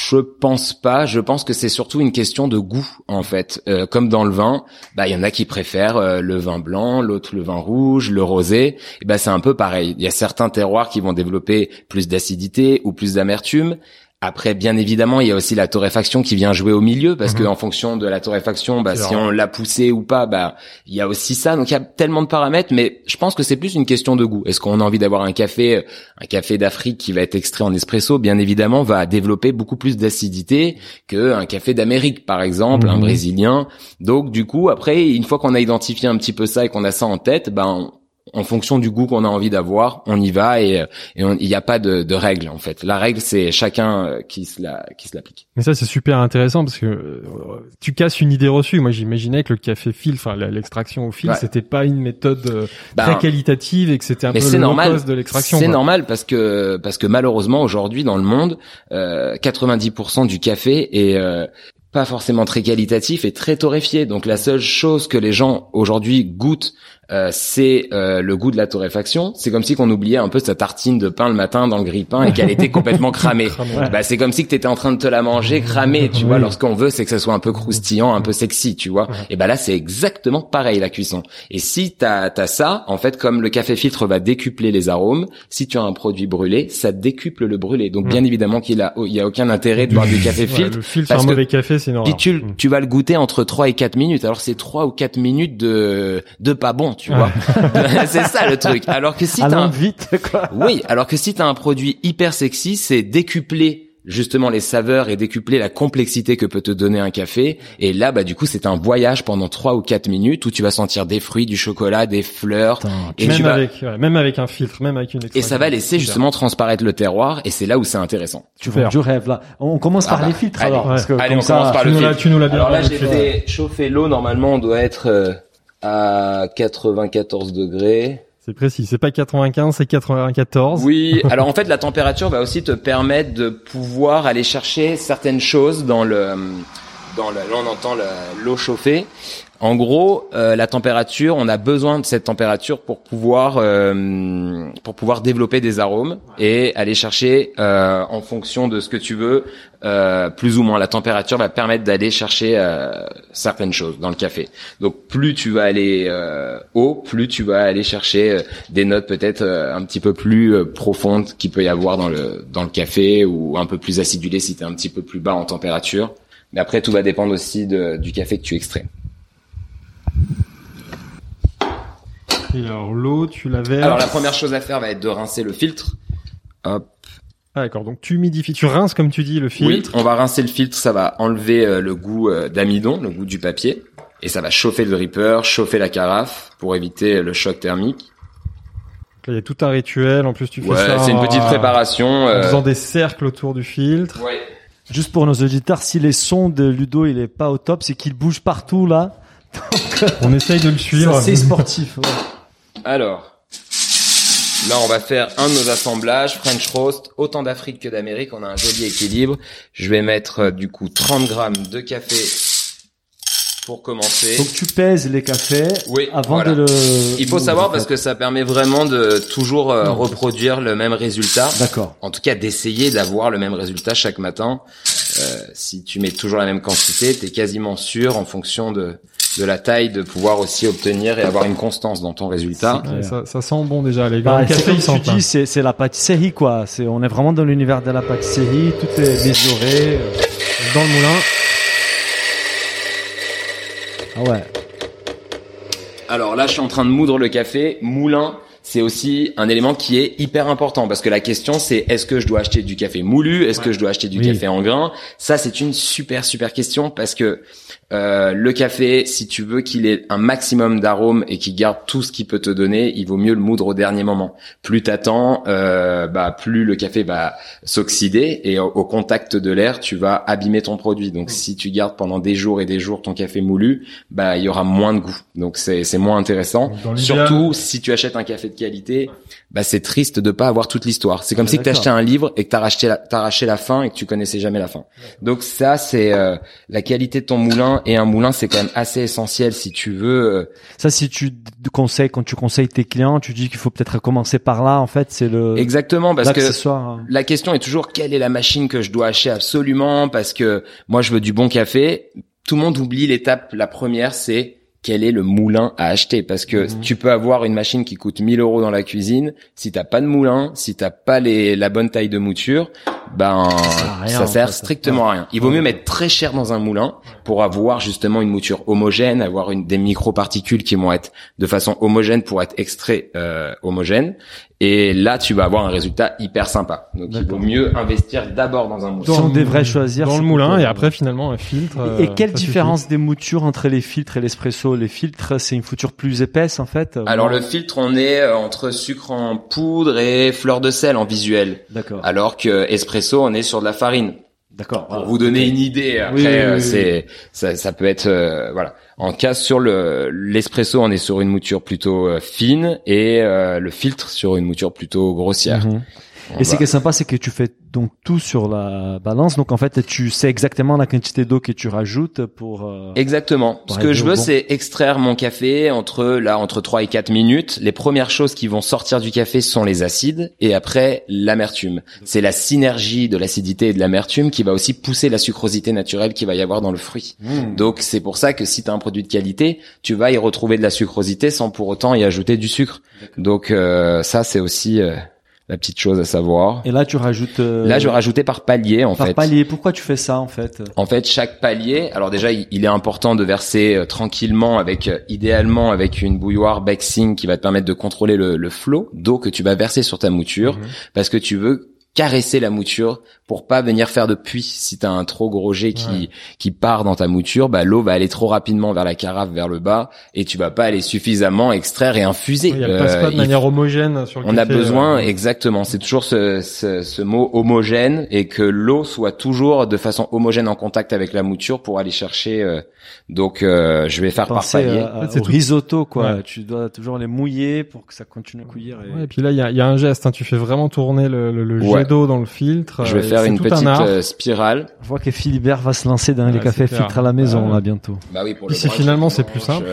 Speaker 5: je pense pas. Je pense que c'est surtout une question de goût en fait. Euh, comme dans le vin, bah il y en a qui préfèrent euh, le vin blanc, l'autre le vin rouge, le rosé. Et bah c'est un peu pareil. Il y a certains terroirs qui vont développer plus d'acidité ou plus d'amertume. Après, bien évidemment, il y a aussi la torréfaction qui vient jouer au milieu parce qu'en que en fonction de la torréfaction, bah, si on l'a poussé ou pas, bah, il y a aussi ça. Donc il y a tellement de paramètres, mais je pense que c'est plus une question de goût. Est-ce qu'on a envie d'avoir un café, un café d'Afrique qui va être extrait en espresso, bien évidemment, va développer beaucoup plus d'acidité que un café d'Amérique, par exemple, un mhm. brésilien. Donc du coup, après, une fois qu'on a identifié un petit peu ça et qu'on a ça en tête, ben en fonction du goût qu'on a envie d'avoir, on y va et il n'y a pas de, de règle en fait. La règle c'est chacun euh, qui se la qui se l'applique.
Speaker 2: Mais ça c'est super intéressant parce que euh, tu casses une idée reçue. Moi j'imaginais que le café fil, enfin l'extraction au fil, c'était pas une méthode euh, ben, très qualitative et que c'était un peu le normal, de l'extraction.
Speaker 5: C'est normal parce que parce que malheureusement aujourd'hui dans le monde, euh, 90% du café est pas forcément très qualitatif et très torréfié. Donc la seule chose que les gens aujourd'hui goûtent euh, c'est euh, le goût de la torréfaction. C'est comme si qu'on oubliait un peu sa tartine de pain le matin dans le grille-pain et qu'elle était complètement cramée. Bah, c'est comme si que t'étais en train de te la manger cramée, tu vois. Lorsqu'on veut, c'est que ça soit un peu croustillant, un peu sexy, tu vois. Et bah là, c'est exactement pareil la cuisson. Et si t'as as ça, en fait, comme le café filtre va décupler les arômes, si tu as un produit brûlé, ça décuple le brûlé. Donc bien évidemment qu'il a, il y a aucun intérêt de boire du café filtre.
Speaker 2: le filtre, un mauvais café, c'est normal.
Speaker 5: tu, tu vas le goûter entre 3 et 4 minutes. Alors c'est 3 ou 4 minutes de de pas bon tu vois. c'est ça le truc. Alors que si t'as un...
Speaker 1: vite quoi.
Speaker 5: Oui, alors que si t'as un produit hyper sexy, c'est décupler justement les saveurs et décupler la complexité que peut te donner un café. Et là, bah du coup, c'est un voyage pendant trois ou quatre minutes où tu vas sentir des fruits, du chocolat, des fleurs.
Speaker 2: et même avec même avec un filtre, même avec une.
Speaker 5: Et ça va laisser justement transparaître le terroir. Et c'est là où c'est intéressant.
Speaker 1: Tu vois, du rêve là. On commence par ah les bah, filtres
Speaker 5: allez,
Speaker 1: alors.
Speaker 5: Parce que allez, on commence par le filtre. Tu nous l'as bien. Alors là, j'ai fait chauffer l'eau. Normalement, on doit être euh, à 94 degrés.
Speaker 2: C'est précis, c'est pas 95, c'est 94.
Speaker 5: Oui, alors en fait la température va aussi te permettre de pouvoir aller chercher certaines choses dans le dans le, là on entend l'eau chauffée en gros, euh, la température, on a besoin de cette température pour pouvoir euh, pour pouvoir développer des arômes et aller chercher euh, en fonction de ce que tu veux, plus ou moins. La température va permettre d'aller chercher certaines choses dans le café. Donc plus tu vas aller haut, plus tu vas aller chercher des notes peut-être un petit peu plus profondes qu'il peut y avoir dans le dans le café ou un peu plus acidulé si tu es un petit peu plus bas en température. Mais après, tout va dépendre aussi de, du café que tu extrais.
Speaker 2: Et alors l'eau, tu l'avais.
Speaker 5: Alors la première chose à faire va être de rincer le filtre. Hop.
Speaker 2: Ah d'accord, donc tu humidifies, tu rinces comme tu dis le filtre.
Speaker 5: Oui, on va rincer le filtre, ça va enlever euh, le goût euh, d'amidon, le goût du papier, et ça va chauffer le dripper, chauffer la carafe pour éviter le choc thermique.
Speaker 2: il y a tout un rituel, en plus tu fais
Speaker 5: ouais,
Speaker 2: ça.
Speaker 5: c'est une petite préparation.
Speaker 2: En euh, faisant des cercles autour du filtre.
Speaker 5: Ouais.
Speaker 1: Juste pour nos auditeurs, si les sons de Ludo il est pas au top, c'est qu'il bouge partout là.
Speaker 2: on essaye de le suivre.
Speaker 1: C'est sportif.
Speaker 5: Alors, là on va faire un de nos assemblages, French Roast, autant d'Afrique que d'Amérique, on a un joli équilibre. Je vais mettre euh, du coup 30 grammes de café pour commencer.
Speaker 1: Donc tu pèses les cafés
Speaker 5: oui,
Speaker 1: avant de le...
Speaker 5: Il faut savoir parce que ça permet vraiment de toujours euh, reproduire le même résultat.
Speaker 1: D'accord.
Speaker 5: En tout cas d'essayer d'avoir le même résultat chaque matin. Euh, si tu mets toujours la même quantité, tu es quasiment sûr en fonction de de la taille de pouvoir aussi obtenir et avoir une constance dans ton résultat.
Speaker 2: ça, ça, sent bon déjà les gars. Bah, café,
Speaker 1: tu dis, c'est, c'est la pâtisserie quoi. C'est, on est vraiment dans l'univers de la pâtisserie. Tout est mesuré
Speaker 2: dans le moulin.
Speaker 1: Ah ouais.
Speaker 5: Alors là, je suis en train de moudre le café. Moulin, c'est aussi un élément qui est hyper important parce que la question c'est est-ce que je dois acheter du café moulu, est-ce que je dois acheter du café en grain? Ça c'est une super super question parce que euh, le café, si tu veux qu'il ait un maximum d'arômes et qu'il garde tout ce qu'il peut te donner, il vaut mieux le moudre au dernier moment. Plus t'attends, euh, bah plus le café va s'oxyder et au, contact de l'air, tu vas abîmer ton produit. Donc si tu gardes pendant des jours et des jours ton café moulu, bah il y aura moins de goût. Donc c'est c'est moins intéressant. Surtout si tu achètes un café de qualité, bah c'est triste de pas avoir toute l'histoire. C'est comme ah, si tu achetais un livre et que t'as racheté la, la fin et que tu connaissais jamais la fin. Donc ça c'est euh, la qualité de ton moulin et un moulin c'est quand même assez essentiel si tu veux. Euh,
Speaker 1: Ça si tu conseilles quand tu conseilles tes clients, tu dis qu'il faut peut-être commencer par là en fait, c'est le
Speaker 5: Exactement parce que la question est toujours quelle est la machine que je dois acheter absolument? Parce que moi je veux du bon café. Tout le monde oublie l'étape la première c'est quel est le moulin à acheter. Parce que mhm. tu peux avoir une machine qui coûte 1000 euros dans la cuisine. Si t'as pas de moulin si t'as pas les la bonne taille de mouture ben ça, sert strictement à rien. Il vaut mieux mettre très cher dans un moulin pour avoir justement une mouture homogène avoir une des microparticules qui vont être de façon homogène pour être extrait euh, homogène et là, tu vas avoir un résultat hyper sympa. Donc, il vaut mieux investir d'abord dans un moulin.
Speaker 1: on devrait choisir
Speaker 2: dans le moulin et après finalement un filtre.
Speaker 1: Et, quelle différence des moutures entre les filtres et l'espresso les filtres, c'est une fouture plus épaisse en fait.
Speaker 5: Alors le filtre, on est euh, entre sucre en poudre et fleur de sel en visuel.
Speaker 1: D'accord.
Speaker 5: Alors que espresso, on est sur de la farine.
Speaker 1: D'accord.
Speaker 5: Pour vous donner une idée, après, euh, c'est ça, ça, peut être euh, voilà. En cas sur le l'espresso, on est sur une mouture plutôt fine et le filtre sur une mouture plutôt grossière.
Speaker 1: Et ce qui est sympa, c'est que tu fais donc tout sur la balance. Donc en fait, tu sais exactement la quantité d'eau que tu rajoutes pour. Euh,
Speaker 5: exactement. Ce que je veux, c'est extraire mon café entre là entre 3 et 4 minutes. Les premières choses qui vont sortir du café sont les acides et après l'amertume. C'est la synergie de l'acidité et de l'amertume qui va aussi pousser la sucrosité naturelle qu'il va y avoir dans le fruit. Mmh. Donc c'est pour ça que si tu as un produit de qualité, tu vas y retrouver de la sucrosité sans pour autant y ajouter du sucre. Donc euh, ça c'est aussi euh, la petite chose à savoir.
Speaker 1: Et là, tu rajoutes. Euh,
Speaker 5: là, je rajoutais par palier en
Speaker 1: fait.
Speaker 5: Par
Speaker 1: palier. Pourquoi tu fais ça en fait?
Speaker 5: En fait, chaque palier. Alors déjà, il est important de verser euh, tranquillement, avec euh, idéalement avec une bouilloire Bexing qui va te permettre de contrôler le, le flot d'eau que tu vas verser sur ta mouture, mhm. parce que tu veux caresser la mouture pour pas venir faire de puits. Si tu as un trop gros jet qui qui part dans ta mouture, bah l'eau va aller trop rapidement vers la carafe, vers le bas, et tu vas pas aller suffisamment extraire et infuser.
Speaker 2: elle passe pas de euh, manière homogène sur le
Speaker 5: On a besoin euh, exactement. C'est toujours ce, ce, ce, mot homogène et que l'eau soit toujours de façon homogène en contact avec la mouture pour aller chercher. Euh, donc je vais faire par palier.
Speaker 1: c'est risotto quoi. Tu dois toujours les mouiller pour que ça continue à couillir.
Speaker 2: Et, puis là il y a, y a, un geste. Hein. Tu fais vraiment tourner le, le, jet d'eau dans le filtre.
Speaker 5: Je vais faire une petite euh, spirale.
Speaker 1: Je vois que Philibert va se lancer dans les cafés filtres à la maison là bientôt.
Speaker 5: Bah oui, pour
Speaker 2: le finalement c'est plus simple.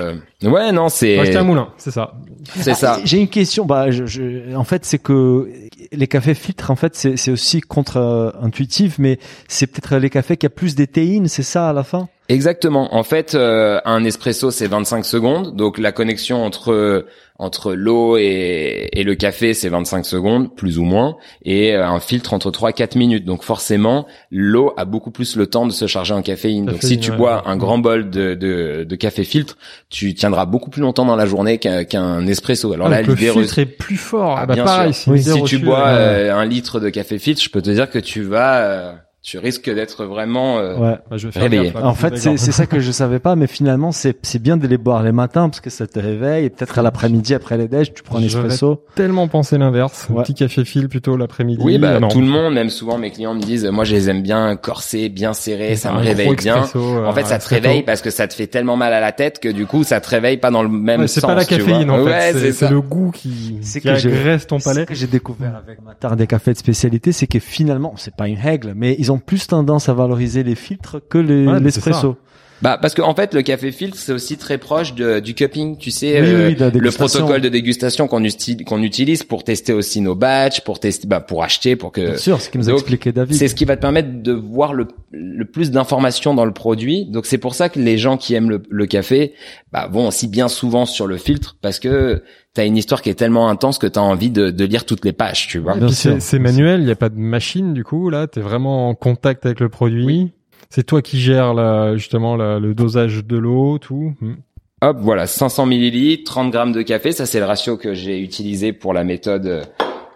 Speaker 5: Ouais, non, c'est.
Speaker 2: un moulin, c'est ça.
Speaker 5: C'est ça.
Speaker 1: Ah, j'ai une question. Bah, je, en fait, c'est que les cafés filtres, en fait, c'est aussi contre-intuitif, mais c'est peut-être les cafés qui a plus d'éthéine, c'est ça à la fin?
Speaker 5: Exactement. En fait, euh, un espresso c'est 25 secondes, donc la connexion entre entre l'eau et, et, le café c'est 25 secondes plus ou moins, et euh, un filtre entre 3 et 4 minutes. Donc forcément, l'eau a beaucoup plus le temps de se charger en caféine. donc si tu bois un grand bol de, de, de, café filtre, tu tiendras beaucoup plus longtemps dans la journée qu'un espresso.
Speaker 2: Alors ah, là, le filtre est plus fort.
Speaker 5: Ah, bah, pareil, Si, si tu bois euh, un litre de café filtre, je peux te dire que tu vas tu risques d'être vraiment euh, ouais. Bah, je vais réveillé.
Speaker 1: en fait, c'est ça que je savais pas, mais finalement, c'est c'est bien de les boire les matins parce que ça te réveille et peut-être à l'après-midi après les déj, tu prends un espresso.
Speaker 2: Tellement pensé l'inverse, un petit café fil plutôt l'après-midi.
Speaker 5: Oui, bah tout le monde, même souvent mes clients me disent, moi je les aime bien corsés, bien serrés, ça me réveille bien. en fait, ça te réveille parce que ça te fait tellement mal à la tête que du coup, ça te réveille pas dans le même
Speaker 2: ouais,
Speaker 5: sens.
Speaker 2: C'est pas la caféine, en fait. C'est le goût qui, qui agresse ton palais. Ce
Speaker 1: que j'ai découvert avec ma tarte des cafés de spécialité, c'est que finalement, c'est pas une règle, mais ils ont plus tendance à valoriser les filtres que l'espresso.
Speaker 5: Bah parce que en fait le café filtre c'est aussi très proche de, du cupping, tu sais euh, le protocole de dégustation qu'on utilise qu'on utilise pour tester aussi nos batchs, pour tester bah pour acheter pour que
Speaker 1: Bien sûr, ce qui nous a expliqué David.
Speaker 5: C'est ce qui va te permettre de voir le, le plus d'informations dans le produit. Donc c'est pour ça que les gens qui aiment le, le café bah vont aussi bien souvent sur le filtre parce que t'as une histoire qui est tellement intense que t'as envie de, de, lire toutes les pages, tu vois.
Speaker 2: c'est manuel, il y a pas de machine du coup là, t'es vraiment en contact avec le produit. C'est toi qui gères justement le dosage de l'eau, tout. Hmm.
Speaker 5: Hop, voilà, 500 millilitres, 30 grammes de café. Ça, c'est le ratio que j'ai utilisé pour la méthode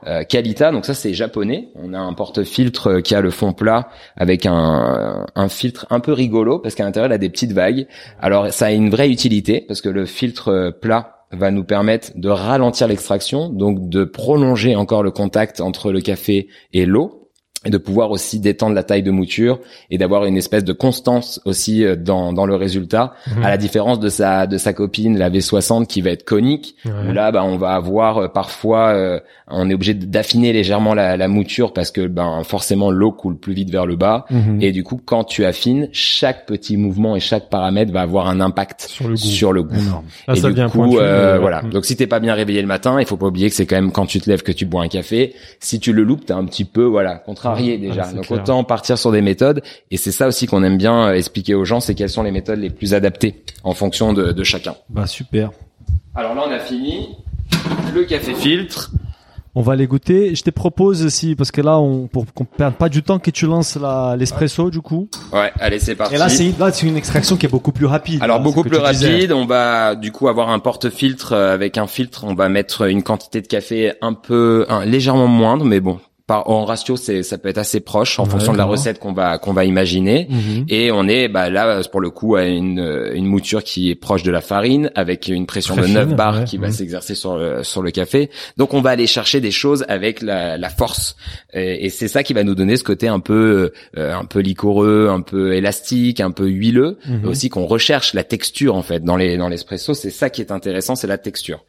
Speaker 5: euh, Kalita. Donc ça, c'est japonais. On a un porte-filtre qui a le fond plat avec un, un filtre un peu rigolo parce qu'à l'intérieur, il a des petites vagues. Alors, ça a une vraie utilité parce que le filtre plat va nous permettre de ralentir l'extraction, donc de prolonger encore le contact entre le café et l'eau et de pouvoir aussi détendre la taille de mouture et d'avoir une espèce de constance aussi euh, dans, dans le résultat. Mhm. à la différence de sa de sa copine la V60 qui va être conique là bah on va avoir euh, parfois euh, on est obligé d'affiner légèrement la, la, mouture parce que ben forcément l'eau coule plus vite vers le bas. Mhm. et du coup quand tu affines chaque petit mouvement et chaque paramètre va avoir un impact sur le goût, sur le goût.
Speaker 2: et ça
Speaker 5: du coup voilà. donc si t'es pas bien réveillé le matin il faut pas oublier que c'est quand même quand tu te lèves que tu bois un café. Si tu le loupes t'es un petit peu voilà contre déjà. Ah, Donc autant partir sur des méthodes et c'est ça aussi qu'on aime bien euh, expliquer aux gens, c'est quelles sont les méthodes les plus adaptées en fonction de, de chacun.
Speaker 1: Bah super.
Speaker 5: Alors là on a fini le café filtre.
Speaker 1: On va les goûter. Je te propose aussi, parce que là, on, pour qu'on perde pas du temps, que tu lances l'espresso, du coup.
Speaker 5: Ouais, allez, c'est parti.
Speaker 1: Et là, c'est, là, c'est une extraction qui est beaucoup plus rapide.
Speaker 5: Alors, beaucoup plus rapide. On va, du coup, avoir un porte-filtre euh, avec un filtre. On va mettre une quantité de café un peu, légèrement moindre, mais bon, par en ratio, c'est ça peut être assez proche en fonction de la recette qu'on va qu'on va imaginer. Mhm. Et on est bah là pour le coup à une une mouture qui est proche de la farine avec une pression de 9 bars qui va s'exercer sur le, sur le café. Donc on va aller chercher des choses avec la, la force et, c'est ça qui va nous donner ce côté un peu euh, un peu liquoreux, un peu élastique, un peu huileux, mhm. aussi qu'on recherche la texture en fait dans les dans l'espresso. C'est ça qui est intéressant, c'est la texture.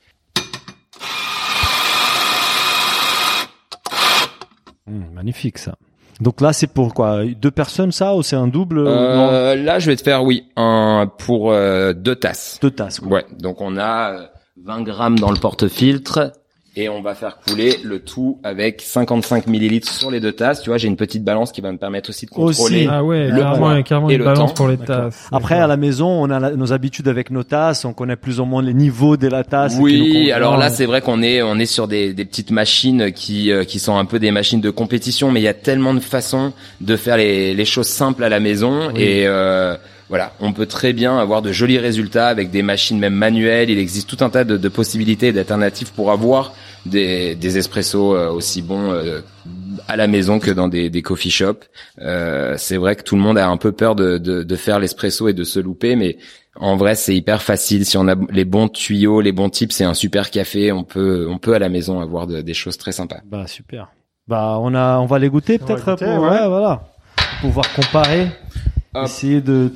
Speaker 1: Mmh, magnifique ça. Donc là, c'est pour quoi? Deux personnes, ça, ou c'est un double
Speaker 5: euh, Là, je vais te faire, oui, un pour euh, deux tasses.
Speaker 1: Deux tasses.
Speaker 5: Ouais. Donc on a 20 grammes dans le porte-filtre et on va faire couler le tout avec 55 millilitres sur les deux tasses. Tu vois, j'ai une petite balance qui va me permettre aussi de contrôler
Speaker 2: ah ouais, le carrément, et une balance pour les tasses.
Speaker 1: Après, à la maison, on a nos habitudes avec nos tasses, on connaît plus ou moins les niveaux de la tasse.
Speaker 5: Oui, alors là, c'est vrai qu'on est on est sur des, des petites machines qui euh, qui sont un peu des machines de compétition, mais il y a tellement de façons de faire les, les choses simples à la maison et euh, voilà, on peut très bien avoir de jolis résultats avec des machines même manuelles. Il existe tout un tas de, de possibilités et d'alternatives pour avoir des, des espressos euh, aussi bons euh, à la maison que dans des, des coffee shops. Euh, c'est vrai que tout le monde a un peu peur de, de, de faire l'espresso et de se louper, mais en vrai, c'est hyper facile. Si on a les bons tuyaux, les bons types, c'est un super café. On peut, on peut à la maison avoir des choses très sympas.
Speaker 1: Bah super. Bah on a, on va les goûter peut-être pour, ouais. voilà, pouvoir comparer, essayer de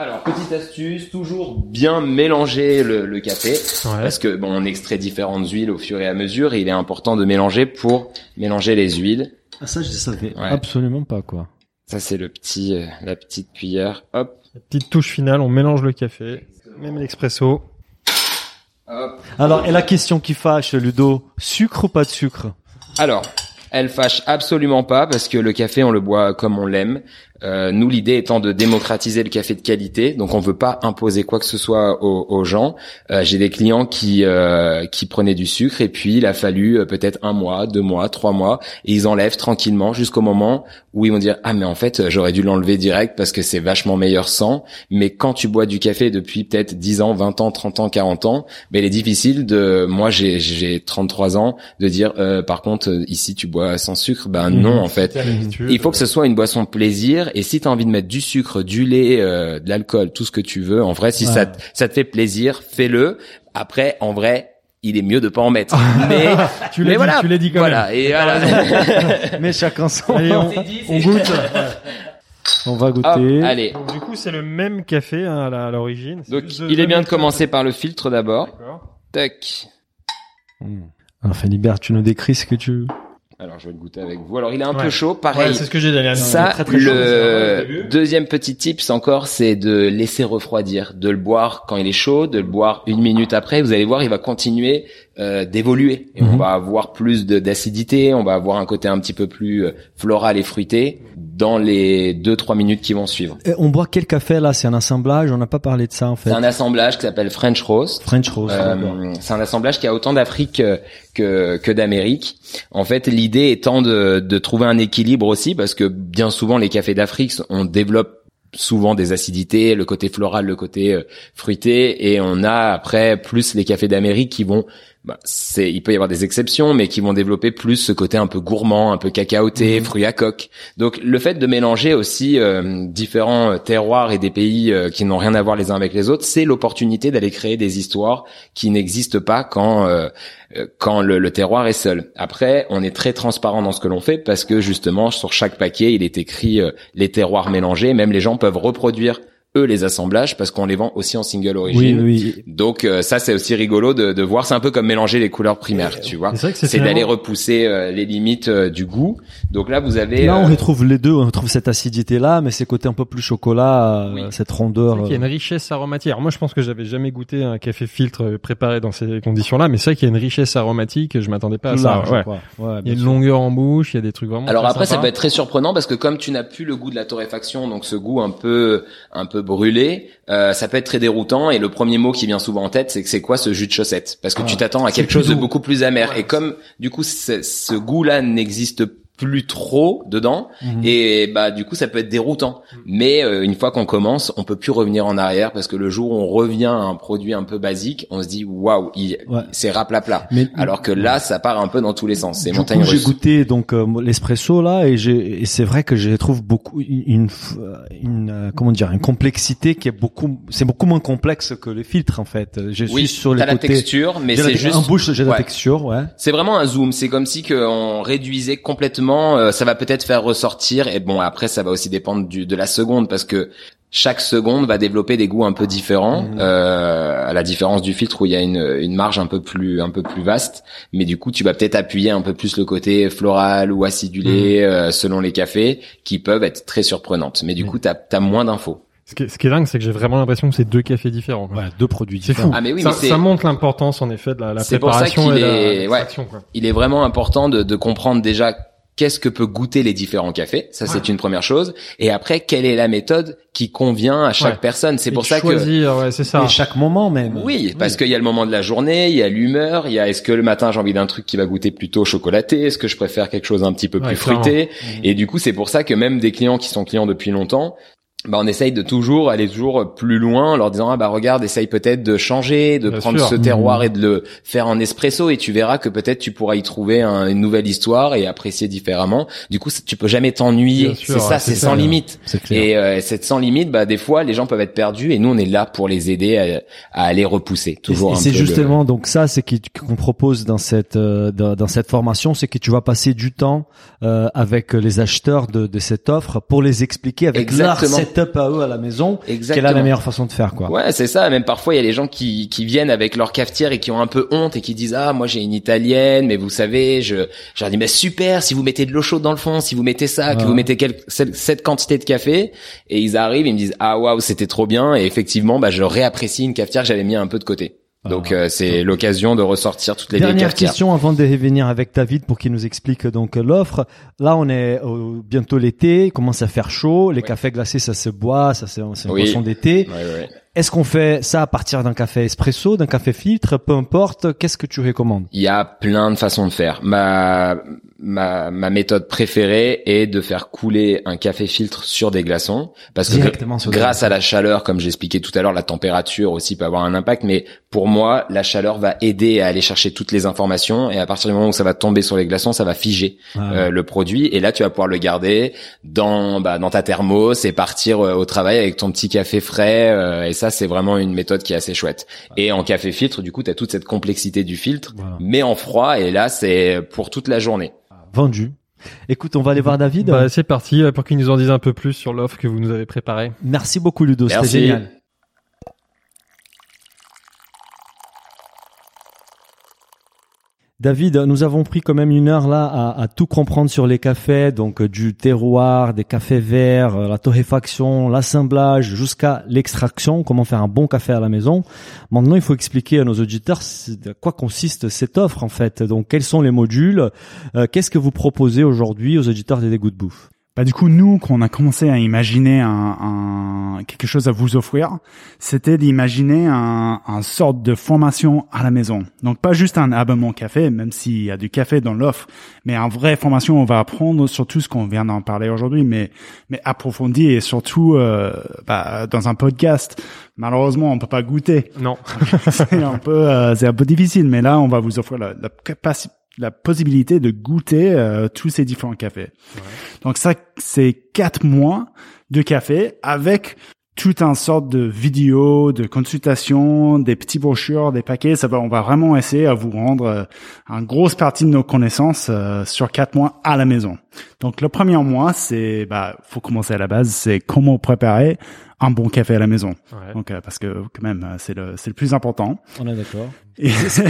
Speaker 5: alors, petite astuce, toujours bien mélanger le, café, parce que bon, on extrait différentes huiles au fur et à mesure, et il est important de mélanger pour mélanger les huiles.
Speaker 1: Ah ça, je savais absolument pas quoi.
Speaker 5: Ça c'est le petit, euh, la petite cuillère. Hop.
Speaker 2: La petite touche finale, on mélange le café, même l'expresso.
Speaker 1: Hop. Alors, et la question qui fâche, Ludo, sucre ou pas de sucre?
Speaker 5: Alors, elle fâche absolument pas parce que le café on le boit comme on l'aime. Euh, nous, l'idée étant de démocratiser le café de qualité, donc on veut pas imposer quoi que ce soit aux, gens. Euh, j'ai des clients qui euh, qui prenaient du sucre et puis il a fallu peut-être un mois, deux mois, trois mois et ils enlèvent tranquillement jusqu'au moment où ils vont dire ah mais en fait j'aurais dû l'enlever direct parce que c'est vachement meilleur sans. Mais quand tu bois du café depuis peut-être 10 ans, 20 ans, 30 ans, 40 ans, ben il est difficile de moi j'ai j'ai 33 ans de dire par contre ici tu bois sans sucre. Ben non en fait. Il faut que ce soit une boisson plaisir et si tu as envie de mettre du sucre, du lait, euh, de l'alcool, tout ce que tu veux, en vrai, si ça, ça te fait plaisir, fais-le. Après, en vrai, il est mieux de pas en mettre. Mais,
Speaker 2: tu l'as dit,
Speaker 5: voilà,
Speaker 2: tu l'as dit quand
Speaker 5: voilà,
Speaker 2: Et
Speaker 5: voilà.
Speaker 1: mais chacun son. Allez, on, on goûte. On va goûter.
Speaker 5: allez.
Speaker 2: du coup, c'est le même café hein, à l'origine.
Speaker 5: Donc, il est bien de commencer par le filtre d'abord. Tac.
Speaker 1: Hmm. Alors, Philibert, tu nous décris ce que tu
Speaker 5: alors, je vais le goûter avec vous. Alors, il est un peu chaud, pareil.
Speaker 2: c'est ce que j'ai dit.
Speaker 5: Ça, très, très le deuxième petit tips encore, c'est de laisser refroidir, de le boire quand il est chaud, de le boire une minute après. Vous allez voir, il va continuer euh, d'évoluer. Et on mhm. va avoir plus d'acidité, on va avoir un côté un petit peu plus euh, floral et fruité dans les deux trois minutes qui vont suivre.
Speaker 1: Et on boit quel café là C'est un assemblage On n'a pas parlé de ça en fait.
Speaker 5: C'est un assemblage qui s'appelle French Roast.
Speaker 1: French Roast.
Speaker 5: Euh, c'est un assemblage qui a autant d'Afrique que, que d'Amérique. En fait, l'idée étant de, de trouver un équilibre aussi, parce que bien souvent les cafés d'Afrique, on développe souvent des acidités, le côté floral, le côté fruité, et on a après plus les cafés d'Amérique qui vont bah, c'est, il peut y avoir des exceptions, mais qui vont développer plus ce côté un peu gourmand, un peu cacaoté, mmh. fruits à coque. Donc le fait de mélanger aussi euh, différents euh, terroirs et des pays euh, qui n'ont rien à voir les uns avec les autres, c'est l'opportunité d'aller créer des histoires qui n'existent pas quand quand le, le, terroir est seul. Après, on est très transparent dans ce que l'on fait parce que justement sur chaque paquet, il est écrit les terroirs mélangés. Même les gens peuvent reproduire eux les assemblages parce qu'on les vend aussi en single origine. Oui, oui. Donc euh, ça c'est aussi rigolo de, de voir, c'est un peu comme mélanger les couleurs primaires, tu vois. C'est d'aller repousser euh, les limites euh, du goût. Donc là vous avez
Speaker 1: Là on retrouve les deux, on retrouve cette acidité là, mais c'est côté un peu plus chocolat, cette rondeur.
Speaker 2: Il y a une richesse aromatique. Alors moi je pense que j'avais jamais goûté un café filtre préparé dans ces conditions-là, mais c'est vrai qu'il y a une richesse aromatique, je m'attendais pas à ça. Ouais. il y a une longueur en bouche, il y a des trucs vraiment.
Speaker 5: Alors après ça peut être très surprenant parce que comme tu n'as plus le goût de la torréfaction, donc ce goût un peu un peu brûlé, euh, ça peut être très déroutant. Et le premier mot qui vient souvent en tête, c'est que c'est quoi ce jus de chaussette? Parce que tu ah, t'attends à quelque chose de beaucoup plus amer. Et comme du coup ce goût-là n'existe plus trop dedans. Mhm. et bah du coup ça peut être déroutant. Mais euh, une fois qu'on commence on peut plus revenir en arrière parce que le jour où on revient à un produit un peu basique on se dit waouh c'est raplapla. Alors que là ça part un peu dans tous les sens. C'est montagne
Speaker 1: j'ai goûté donc euh, l'espresso là et et c'est vrai que je trouve beaucoup une une euh, comment dire une complexité qui est beaucoup c'est beaucoup moins complexe que les filtres en fait. Je
Speaker 5: oui,
Speaker 1: suis sur les
Speaker 5: côtés la texture mais c'est juste
Speaker 1: un bouche j'ai la texture ouais.
Speaker 5: C'est vraiment un zoom. C'est comme si qu'on réduisait complètement euh, ça va peut-être faire ressortir. Et bon, après, ça va aussi dépendre du, de la seconde parce que chaque seconde va développer des goûts un peu différents, mhm. euh, à la différence du filtre où il y a une, une marge un peu plus un peu plus vaste. Mais du coup, tu vas peut-être appuyer un peu plus le côté floral ou acidulé mhm. euh, selon les cafés, qui peuvent être très surprenantes. Mais du coup, t'as as moins d'infos.
Speaker 2: Ce qui, est, ce qui est dingue, c'est que j'ai vraiment l'impression que c'est deux cafés différents.
Speaker 1: Ouais, deux produits différents.
Speaker 2: C'est fou. Ah, mais oui, ça, ça, montre l'importance en effet de la, la préparation et est, la ouais,
Speaker 5: Il est vraiment important de, de comprendre déjà qu'est-ce que peut goûter les différents cafés. Ça, c'est une première chose. Et après, quelle est la méthode qui convient à chaque personne. C'est pour ça
Speaker 2: choisir, que ouais, c'est ça.
Speaker 1: Et chaque moment même.
Speaker 5: Oui, parce qu'il y a le moment de la journée, il y a l'humeur, il y a est-ce que le matin j'ai envie d'un truc qui va goûter plutôt chocolaté Est-ce que je préfère quelque chose un petit peu plus fruité. Et du coup, c'est pour ça que même des clients qui sont clients depuis longtemps, bah, on essaye de toujours aller toujours plus loin en leur disant ah bah regarde essaye peut-être de changer de prendre ce terroir mmh. et de le faire en espresso et tu verras que peut-être tu pourras y trouver une nouvelle histoire et apprécier différemment. Du coup tu peux jamais t'ennuyer. C'est ça c'est sans limite. Et euh, cette sans limite bah des fois les gens peuvent être perdus et nous on est là pour les aider à, aller repousser. Toujours
Speaker 1: et, c'est justement donc ça c'est qu'on propose dans cette euh, dans, cette formation c'est que tu vas passer du temps euh, avec les acheteurs de, de cette offre pour les expliquer avec Exactement setup à eux à la maison, Exactement. quelle est la meilleure façon de faire quoi.
Speaker 5: Ouais, c'est ça. Même parfois, il y a des gens qui, qui viennent avec leur cafetière et qui ont un peu honte et qui disent ah moi j'ai une italienne, mais vous savez, je, je leur dis mais super si vous mettez de l'eau chaude dans le fond, si vous mettez ça, que vous mettez cette quantité de café, et ils arrivent, ils me disent ah waouh c'était trop bien et effectivement bah je réapprécie une cafetière que j'avais mis un peu de côté. Donc euh, c'est l'occasion de ressortir toutes les
Speaker 1: dernières questions avant de revenir avec David pour qu'il nous explique donc l'offre. Là on est bientôt l'été, il commence à faire chaud, les cafés glacés ça se boit, ça c'est une boisson d'été. Est-ce qu'on fait ça à partir d'un café espresso, d'un café filtre, peu importe, qu'est-ce que tu recommandes?
Speaker 5: Il y a plein de façons de faire. Ma ma, ma méthode préférée est de faire couler un café filtre sur des glaçons parce que grâce à la chaleur comme j'expliquais tout à l'heure la température aussi peut avoir un impact mais pour moi la chaleur va aider à aller chercher toutes les informations et à partir du moment où ça va tomber sur les glaçons ça va figer ah euh, le produit et là tu vas pouvoir le garder dans bah, dans ta thermos et partir euh, au travail avec ton petit café frais euh, et ça c'est vraiment une méthode qui est assez chouette et en café filtre du coup tu as toute cette complexité du filtre mais en froid et là c'est pour toute la journée
Speaker 1: vendu. Écoute, on va aller voir David.
Speaker 2: Bah, c'est parti pour qu'il nous en dise un peu plus sur l'offre que vous nous avez préparée.
Speaker 1: Merci beaucoup Ludo, c'était génial. David, nous avons pris quand même une heure là à, tout comprendre sur les cafés, donc euh, du terroir, des cafés verts, euh, la torréfaction, l'assemblage, jusqu'à l'extraction, comment faire un bon café à la maison. Maintenant, il faut expliquer à nos auditeurs de quoi consiste cette offre en fait. Donc, quels sont les modules euh, Qu'est-ce que vous proposez aujourd'hui aux auditeurs des dégoûts de bouffe?
Speaker 4: Bah, du coup, nous, quand on a commencé à imaginer un, un quelque chose à vous offrir, c'était d'imaginer un, un sorte de formation à la maison. Donc, pas juste un abonnement café, même s'il y a du café dans l'offre, mais un vrai formation, on va apprendre sur tout ce qu'on vient d'en parler aujourd'hui, mais, mais approfondi et surtout euh, bah, dans un podcast. Malheureusement, on peut pas goûter.
Speaker 2: Non.
Speaker 4: c'est un peu, euh, c'est un peu difficile, mais là, on va vous offrir la, la capacité la possibilité de goûter euh, tous ces différents cafés. Donc ça, c'est quatre mois de café avec tout un sorte de vidéos, de consultations, des petits brochures, des paquets. Ça va, on va vraiment essayer à vous rendre euh, une grosse partie de nos connaissances euh, sur quatre mois à la maison. Donc le premier mois, c'est, bah, faut commencer à la base, c'est comment préparer un bon café à la maison. Donc euh, parce que quand même euh, c'est le c'est le plus important.
Speaker 1: On est d'accord.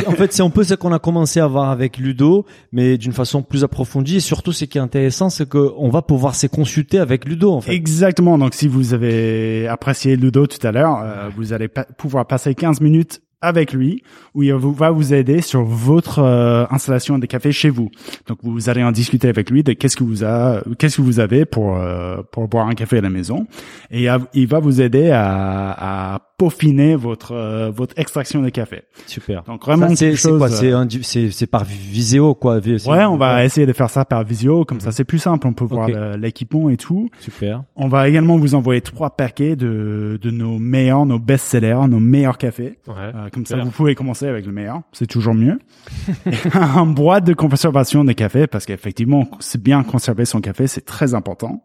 Speaker 1: en fait, c'est un peu ce qu'on a commencé à voir avec Ludo, mais d'une façon plus approfondie. Et surtout, ce qui est intéressant, c'est que on va pouvoir se consulter avec Ludo. En fait.
Speaker 4: Exactement. Donc, si vous avez apprécié Ludo tout à l'heure, euh, vous allez pouvoir passer 15 minutes avec lui où il va vous aider sur votre euh, installation de café chez vous. Donc vous allez en discuter avec lui de qu'est-ce que vous a, qu'est-ce que vous avez pour euh, pour boire un café à la maison et il va vous aider à, à peaufiner votre euh, votre extraction de café.
Speaker 1: Super.
Speaker 4: Donc vraiment
Speaker 1: c'est quoi? c'est c'est par visio quoi.
Speaker 4: Ouais, on va essayer de faire ça par visio comme ça c'est plus simple, on peut voir l'équipement et tout.
Speaker 1: Super.
Speaker 4: On va également vous envoyer trois paquets de de nos meilleurs, nos best-sellers, nos meilleurs cafés. Ouais comme ça, vous pouvez commencer avec le meilleur. C'est toujours mieux. un boîte de conservation des cafés, parce qu'effectivement, c'est bien conserver son café, c'est très important.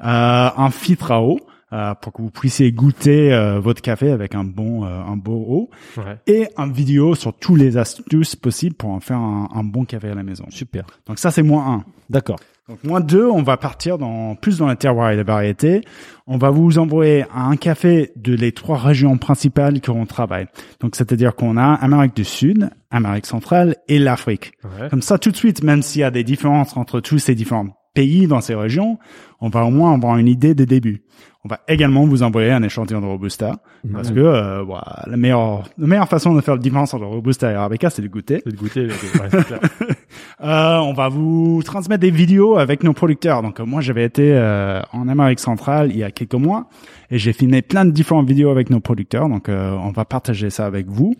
Speaker 4: Euh, un filtre à eau. Euh, pour que vous puissiez goûter euh, votre café avec un bon euh, un beau eau ouais. et un vidéo sur tous les astuces possibles pour en faire un, un bon café à la maison.
Speaker 1: Super.
Speaker 4: Donc ça c'est moins un.
Speaker 1: D'accord.
Speaker 4: Donc moins deux, on va partir dans plus dans le terroir et les variétés. On va vous envoyer un café de les trois régions principales que l'on travaille. Donc c'est-à-dire qu'on a Amérique du Sud, Amérique centrale et l'Afrique. Comme ça, tout de suite, même s'il y a des différences entre tous ces différents pays dans ces régions, on va au moins avoir une idée des débuts. On va également vous envoyer un échantillon de Robusta parce que euh, la meilleure la meilleure façon de faire la différence entre Robusta et Arabica, c'est de goûter.
Speaker 2: C'est de goûter.
Speaker 4: euh, on va vous transmettre des vidéos avec nos producteurs. Donc moi, j'avais été euh, en Amérique centrale il y a quelques mois et j'ai filmé plein de différentes vidéos avec nos producteurs. Donc euh, on va partager ça avec vous.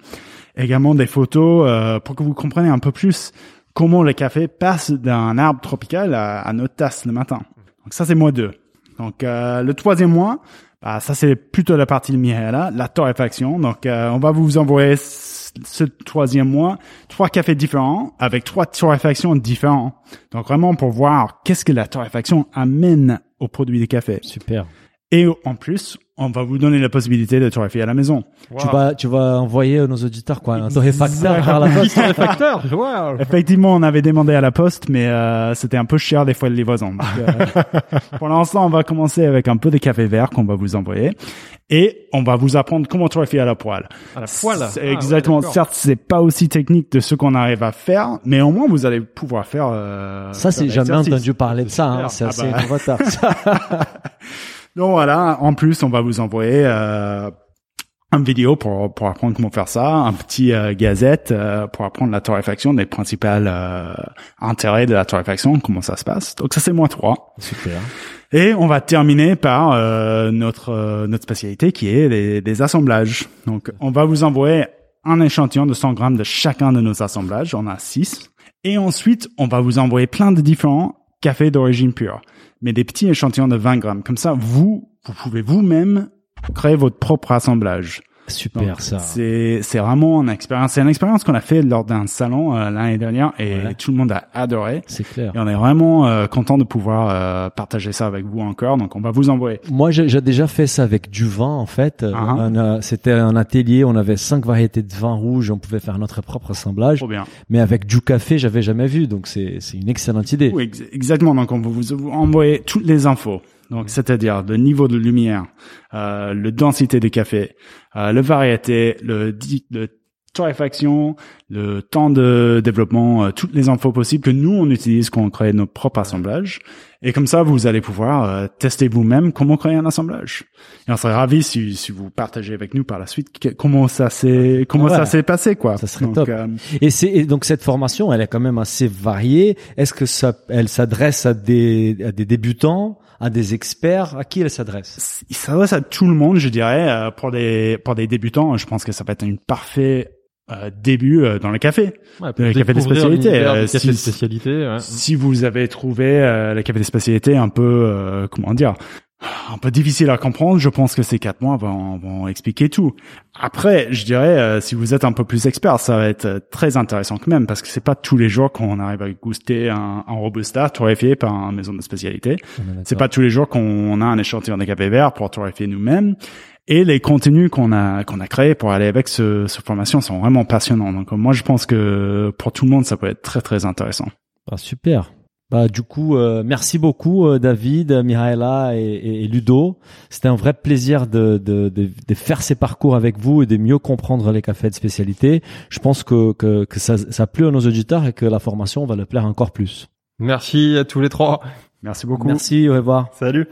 Speaker 4: Également des photos euh, pour que vous compreniez un peu plus comment le café passe d'un arbre tropical à, à, notre tasse le matin. Donc ça, c'est mois 2. Donc euh, le troisième mois, bah, ça c'est plutôt la partie de Mihaela, la torréfaction. Donc euh, on va vous envoyer ce troisième mois trois cafés différents avec trois torréfactions différentes. Donc vraiment pour voir qu'est-ce que la torréfaction amène au produit du café.
Speaker 1: Super.
Speaker 4: Et en plus, on va vous donner la possibilité de torréfier à la maison.
Speaker 1: Tu vas, tu vas envoyer nos auditeurs quoi, un torréfacteur
Speaker 2: à la poste. torréfacteur.
Speaker 4: Wow. Effectivement, on avait demandé à la poste, mais euh, c'était un peu cher des fois de livraison. Donc, euh, pour l'instant, on va commencer avec un peu de café vert qu'on va vous envoyer, et on va vous apprendre comment torréfier à la poêle.
Speaker 2: À la poêle. Ah,
Speaker 4: exactement. Certes, c'est pas aussi technique de ce qu'on arrive à faire, mais au moins vous allez pouvoir faire. Euh,
Speaker 1: ça, c'est jamais entendu parler de ça. Hein. C'est ah assez bah.
Speaker 4: Donc voilà, en plus, on va vous envoyer euh, une vidéo pour, pour apprendre comment faire ça, un petit euh, gazette euh, pour apprendre la torréfaction, les principaux euh, intérêts de la torréfaction, comment ça se passe. Donc ça, c'est moins 3.
Speaker 1: Super.
Speaker 4: Et on va terminer par euh, notre notre spécialité qui est les, les assemblages. Donc on va vous envoyer un échantillon de 100 grammes de chacun de nos assemblages. On a 6. Et ensuite, on va vous envoyer plein de différents cafés d'origine pure mais des petits échantillons de 20 grammes. Comme ça, vous, vous pouvez vous-même créer votre propre assemblage.
Speaker 1: Super ça.
Speaker 4: C'est c'est vraiment une expérience. C'est une expérience qu'on a fait lors d'un salon euh, l'année dernière et tout le monde a adoré.
Speaker 1: C'est clair.
Speaker 4: Et on est vraiment euh, content de pouvoir euh, partager ça avec vous encore. Donc on va vous envoyer.
Speaker 1: Moi j'ai déjà fait ça avec du vin en fait. Uh-huh. C'était un atelier. On avait cinq variétés de vin rouge. On pouvait faire notre propre assemblage.
Speaker 4: Trop bien.
Speaker 1: Mais avec du café j'avais jamais vu. Donc c'est c'est une excellente idée.
Speaker 4: Oui exactement. Donc on va vous envoyer toutes les infos. Donc, c'est-à-dire le niveau de lumière, euh, le densité des cafés, euh, le variété, le, le torréfaction, le temps de développement, euh, toutes les infos possibles que nous on utilise quand on crée nos propres assemblages. Et comme ça, vous allez pouvoir euh, tester vous-même comment créer un assemblage. Et on serait ravis si, si vous partagez avec nous par la suite comment ça s'est comment ça s'est passé quoi.
Speaker 1: Ça serait top. Euh, et c'est donc cette formation, elle est quand même assez variée. Est-ce que ça, elle s'adresse à des à des débutants? À des experts À qui elle s'adresse
Speaker 4: Il s'adresse à tout le monde, je dirais. Euh, pour des pour des débutants, je pense que ça va être une parfaite euh, début euh, dans le café,
Speaker 2: ouais, le café des spécialités. Euh, café si, spécialités ouais.
Speaker 4: si vous avez trouvé le café des spécialités un peu, comment dire, un peu difficile à comprendre, je pense que ces quatre mois vont, vont expliquer tout. Après, je dirais, euh, si vous êtes un peu plus expert, ça va être euh, très intéressant quand même, parce que c'est pas tous les jours qu'on arrive à goûter un, un robusta torréfié par une maison de spécialité. C'est pas tous les jours qu'on a un échantillon de café vert pour torréfier nous-mêmes. Et les contenus qu'on a qu'on a créés pour aller avec ce, ce formation sont vraiment passionnants. Donc moi, je pense que pour tout le monde, ça peut être très très intéressant.
Speaker 1: Ah, super. Bah, du coup, euh, merci beaucoup euh, David, Mihaela et, et, Ludo. C'était un vrai plaisir de, de, de, de, faire ces parcours avec vous et de mieux comprendre les cafés de spécialité. Je pense que, que, que ça, ça plu à nos auditeurs et que la formation va leur plaire encore plus.
Speaker 2: Merci à tous les trois.
Speaker 4: Merci beaucoup.
Speaker 1: Merci, au revoir.
Speaker 2: Salut.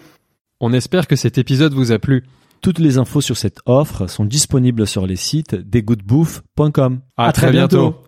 Speaker 2: On espère que cet épisode vous a plu.
Speaker 1: Toutes les infos sur cette offre sont disponibles sur les sites desgoodbouffe.com.
Speaker 2: À, très, bientôt.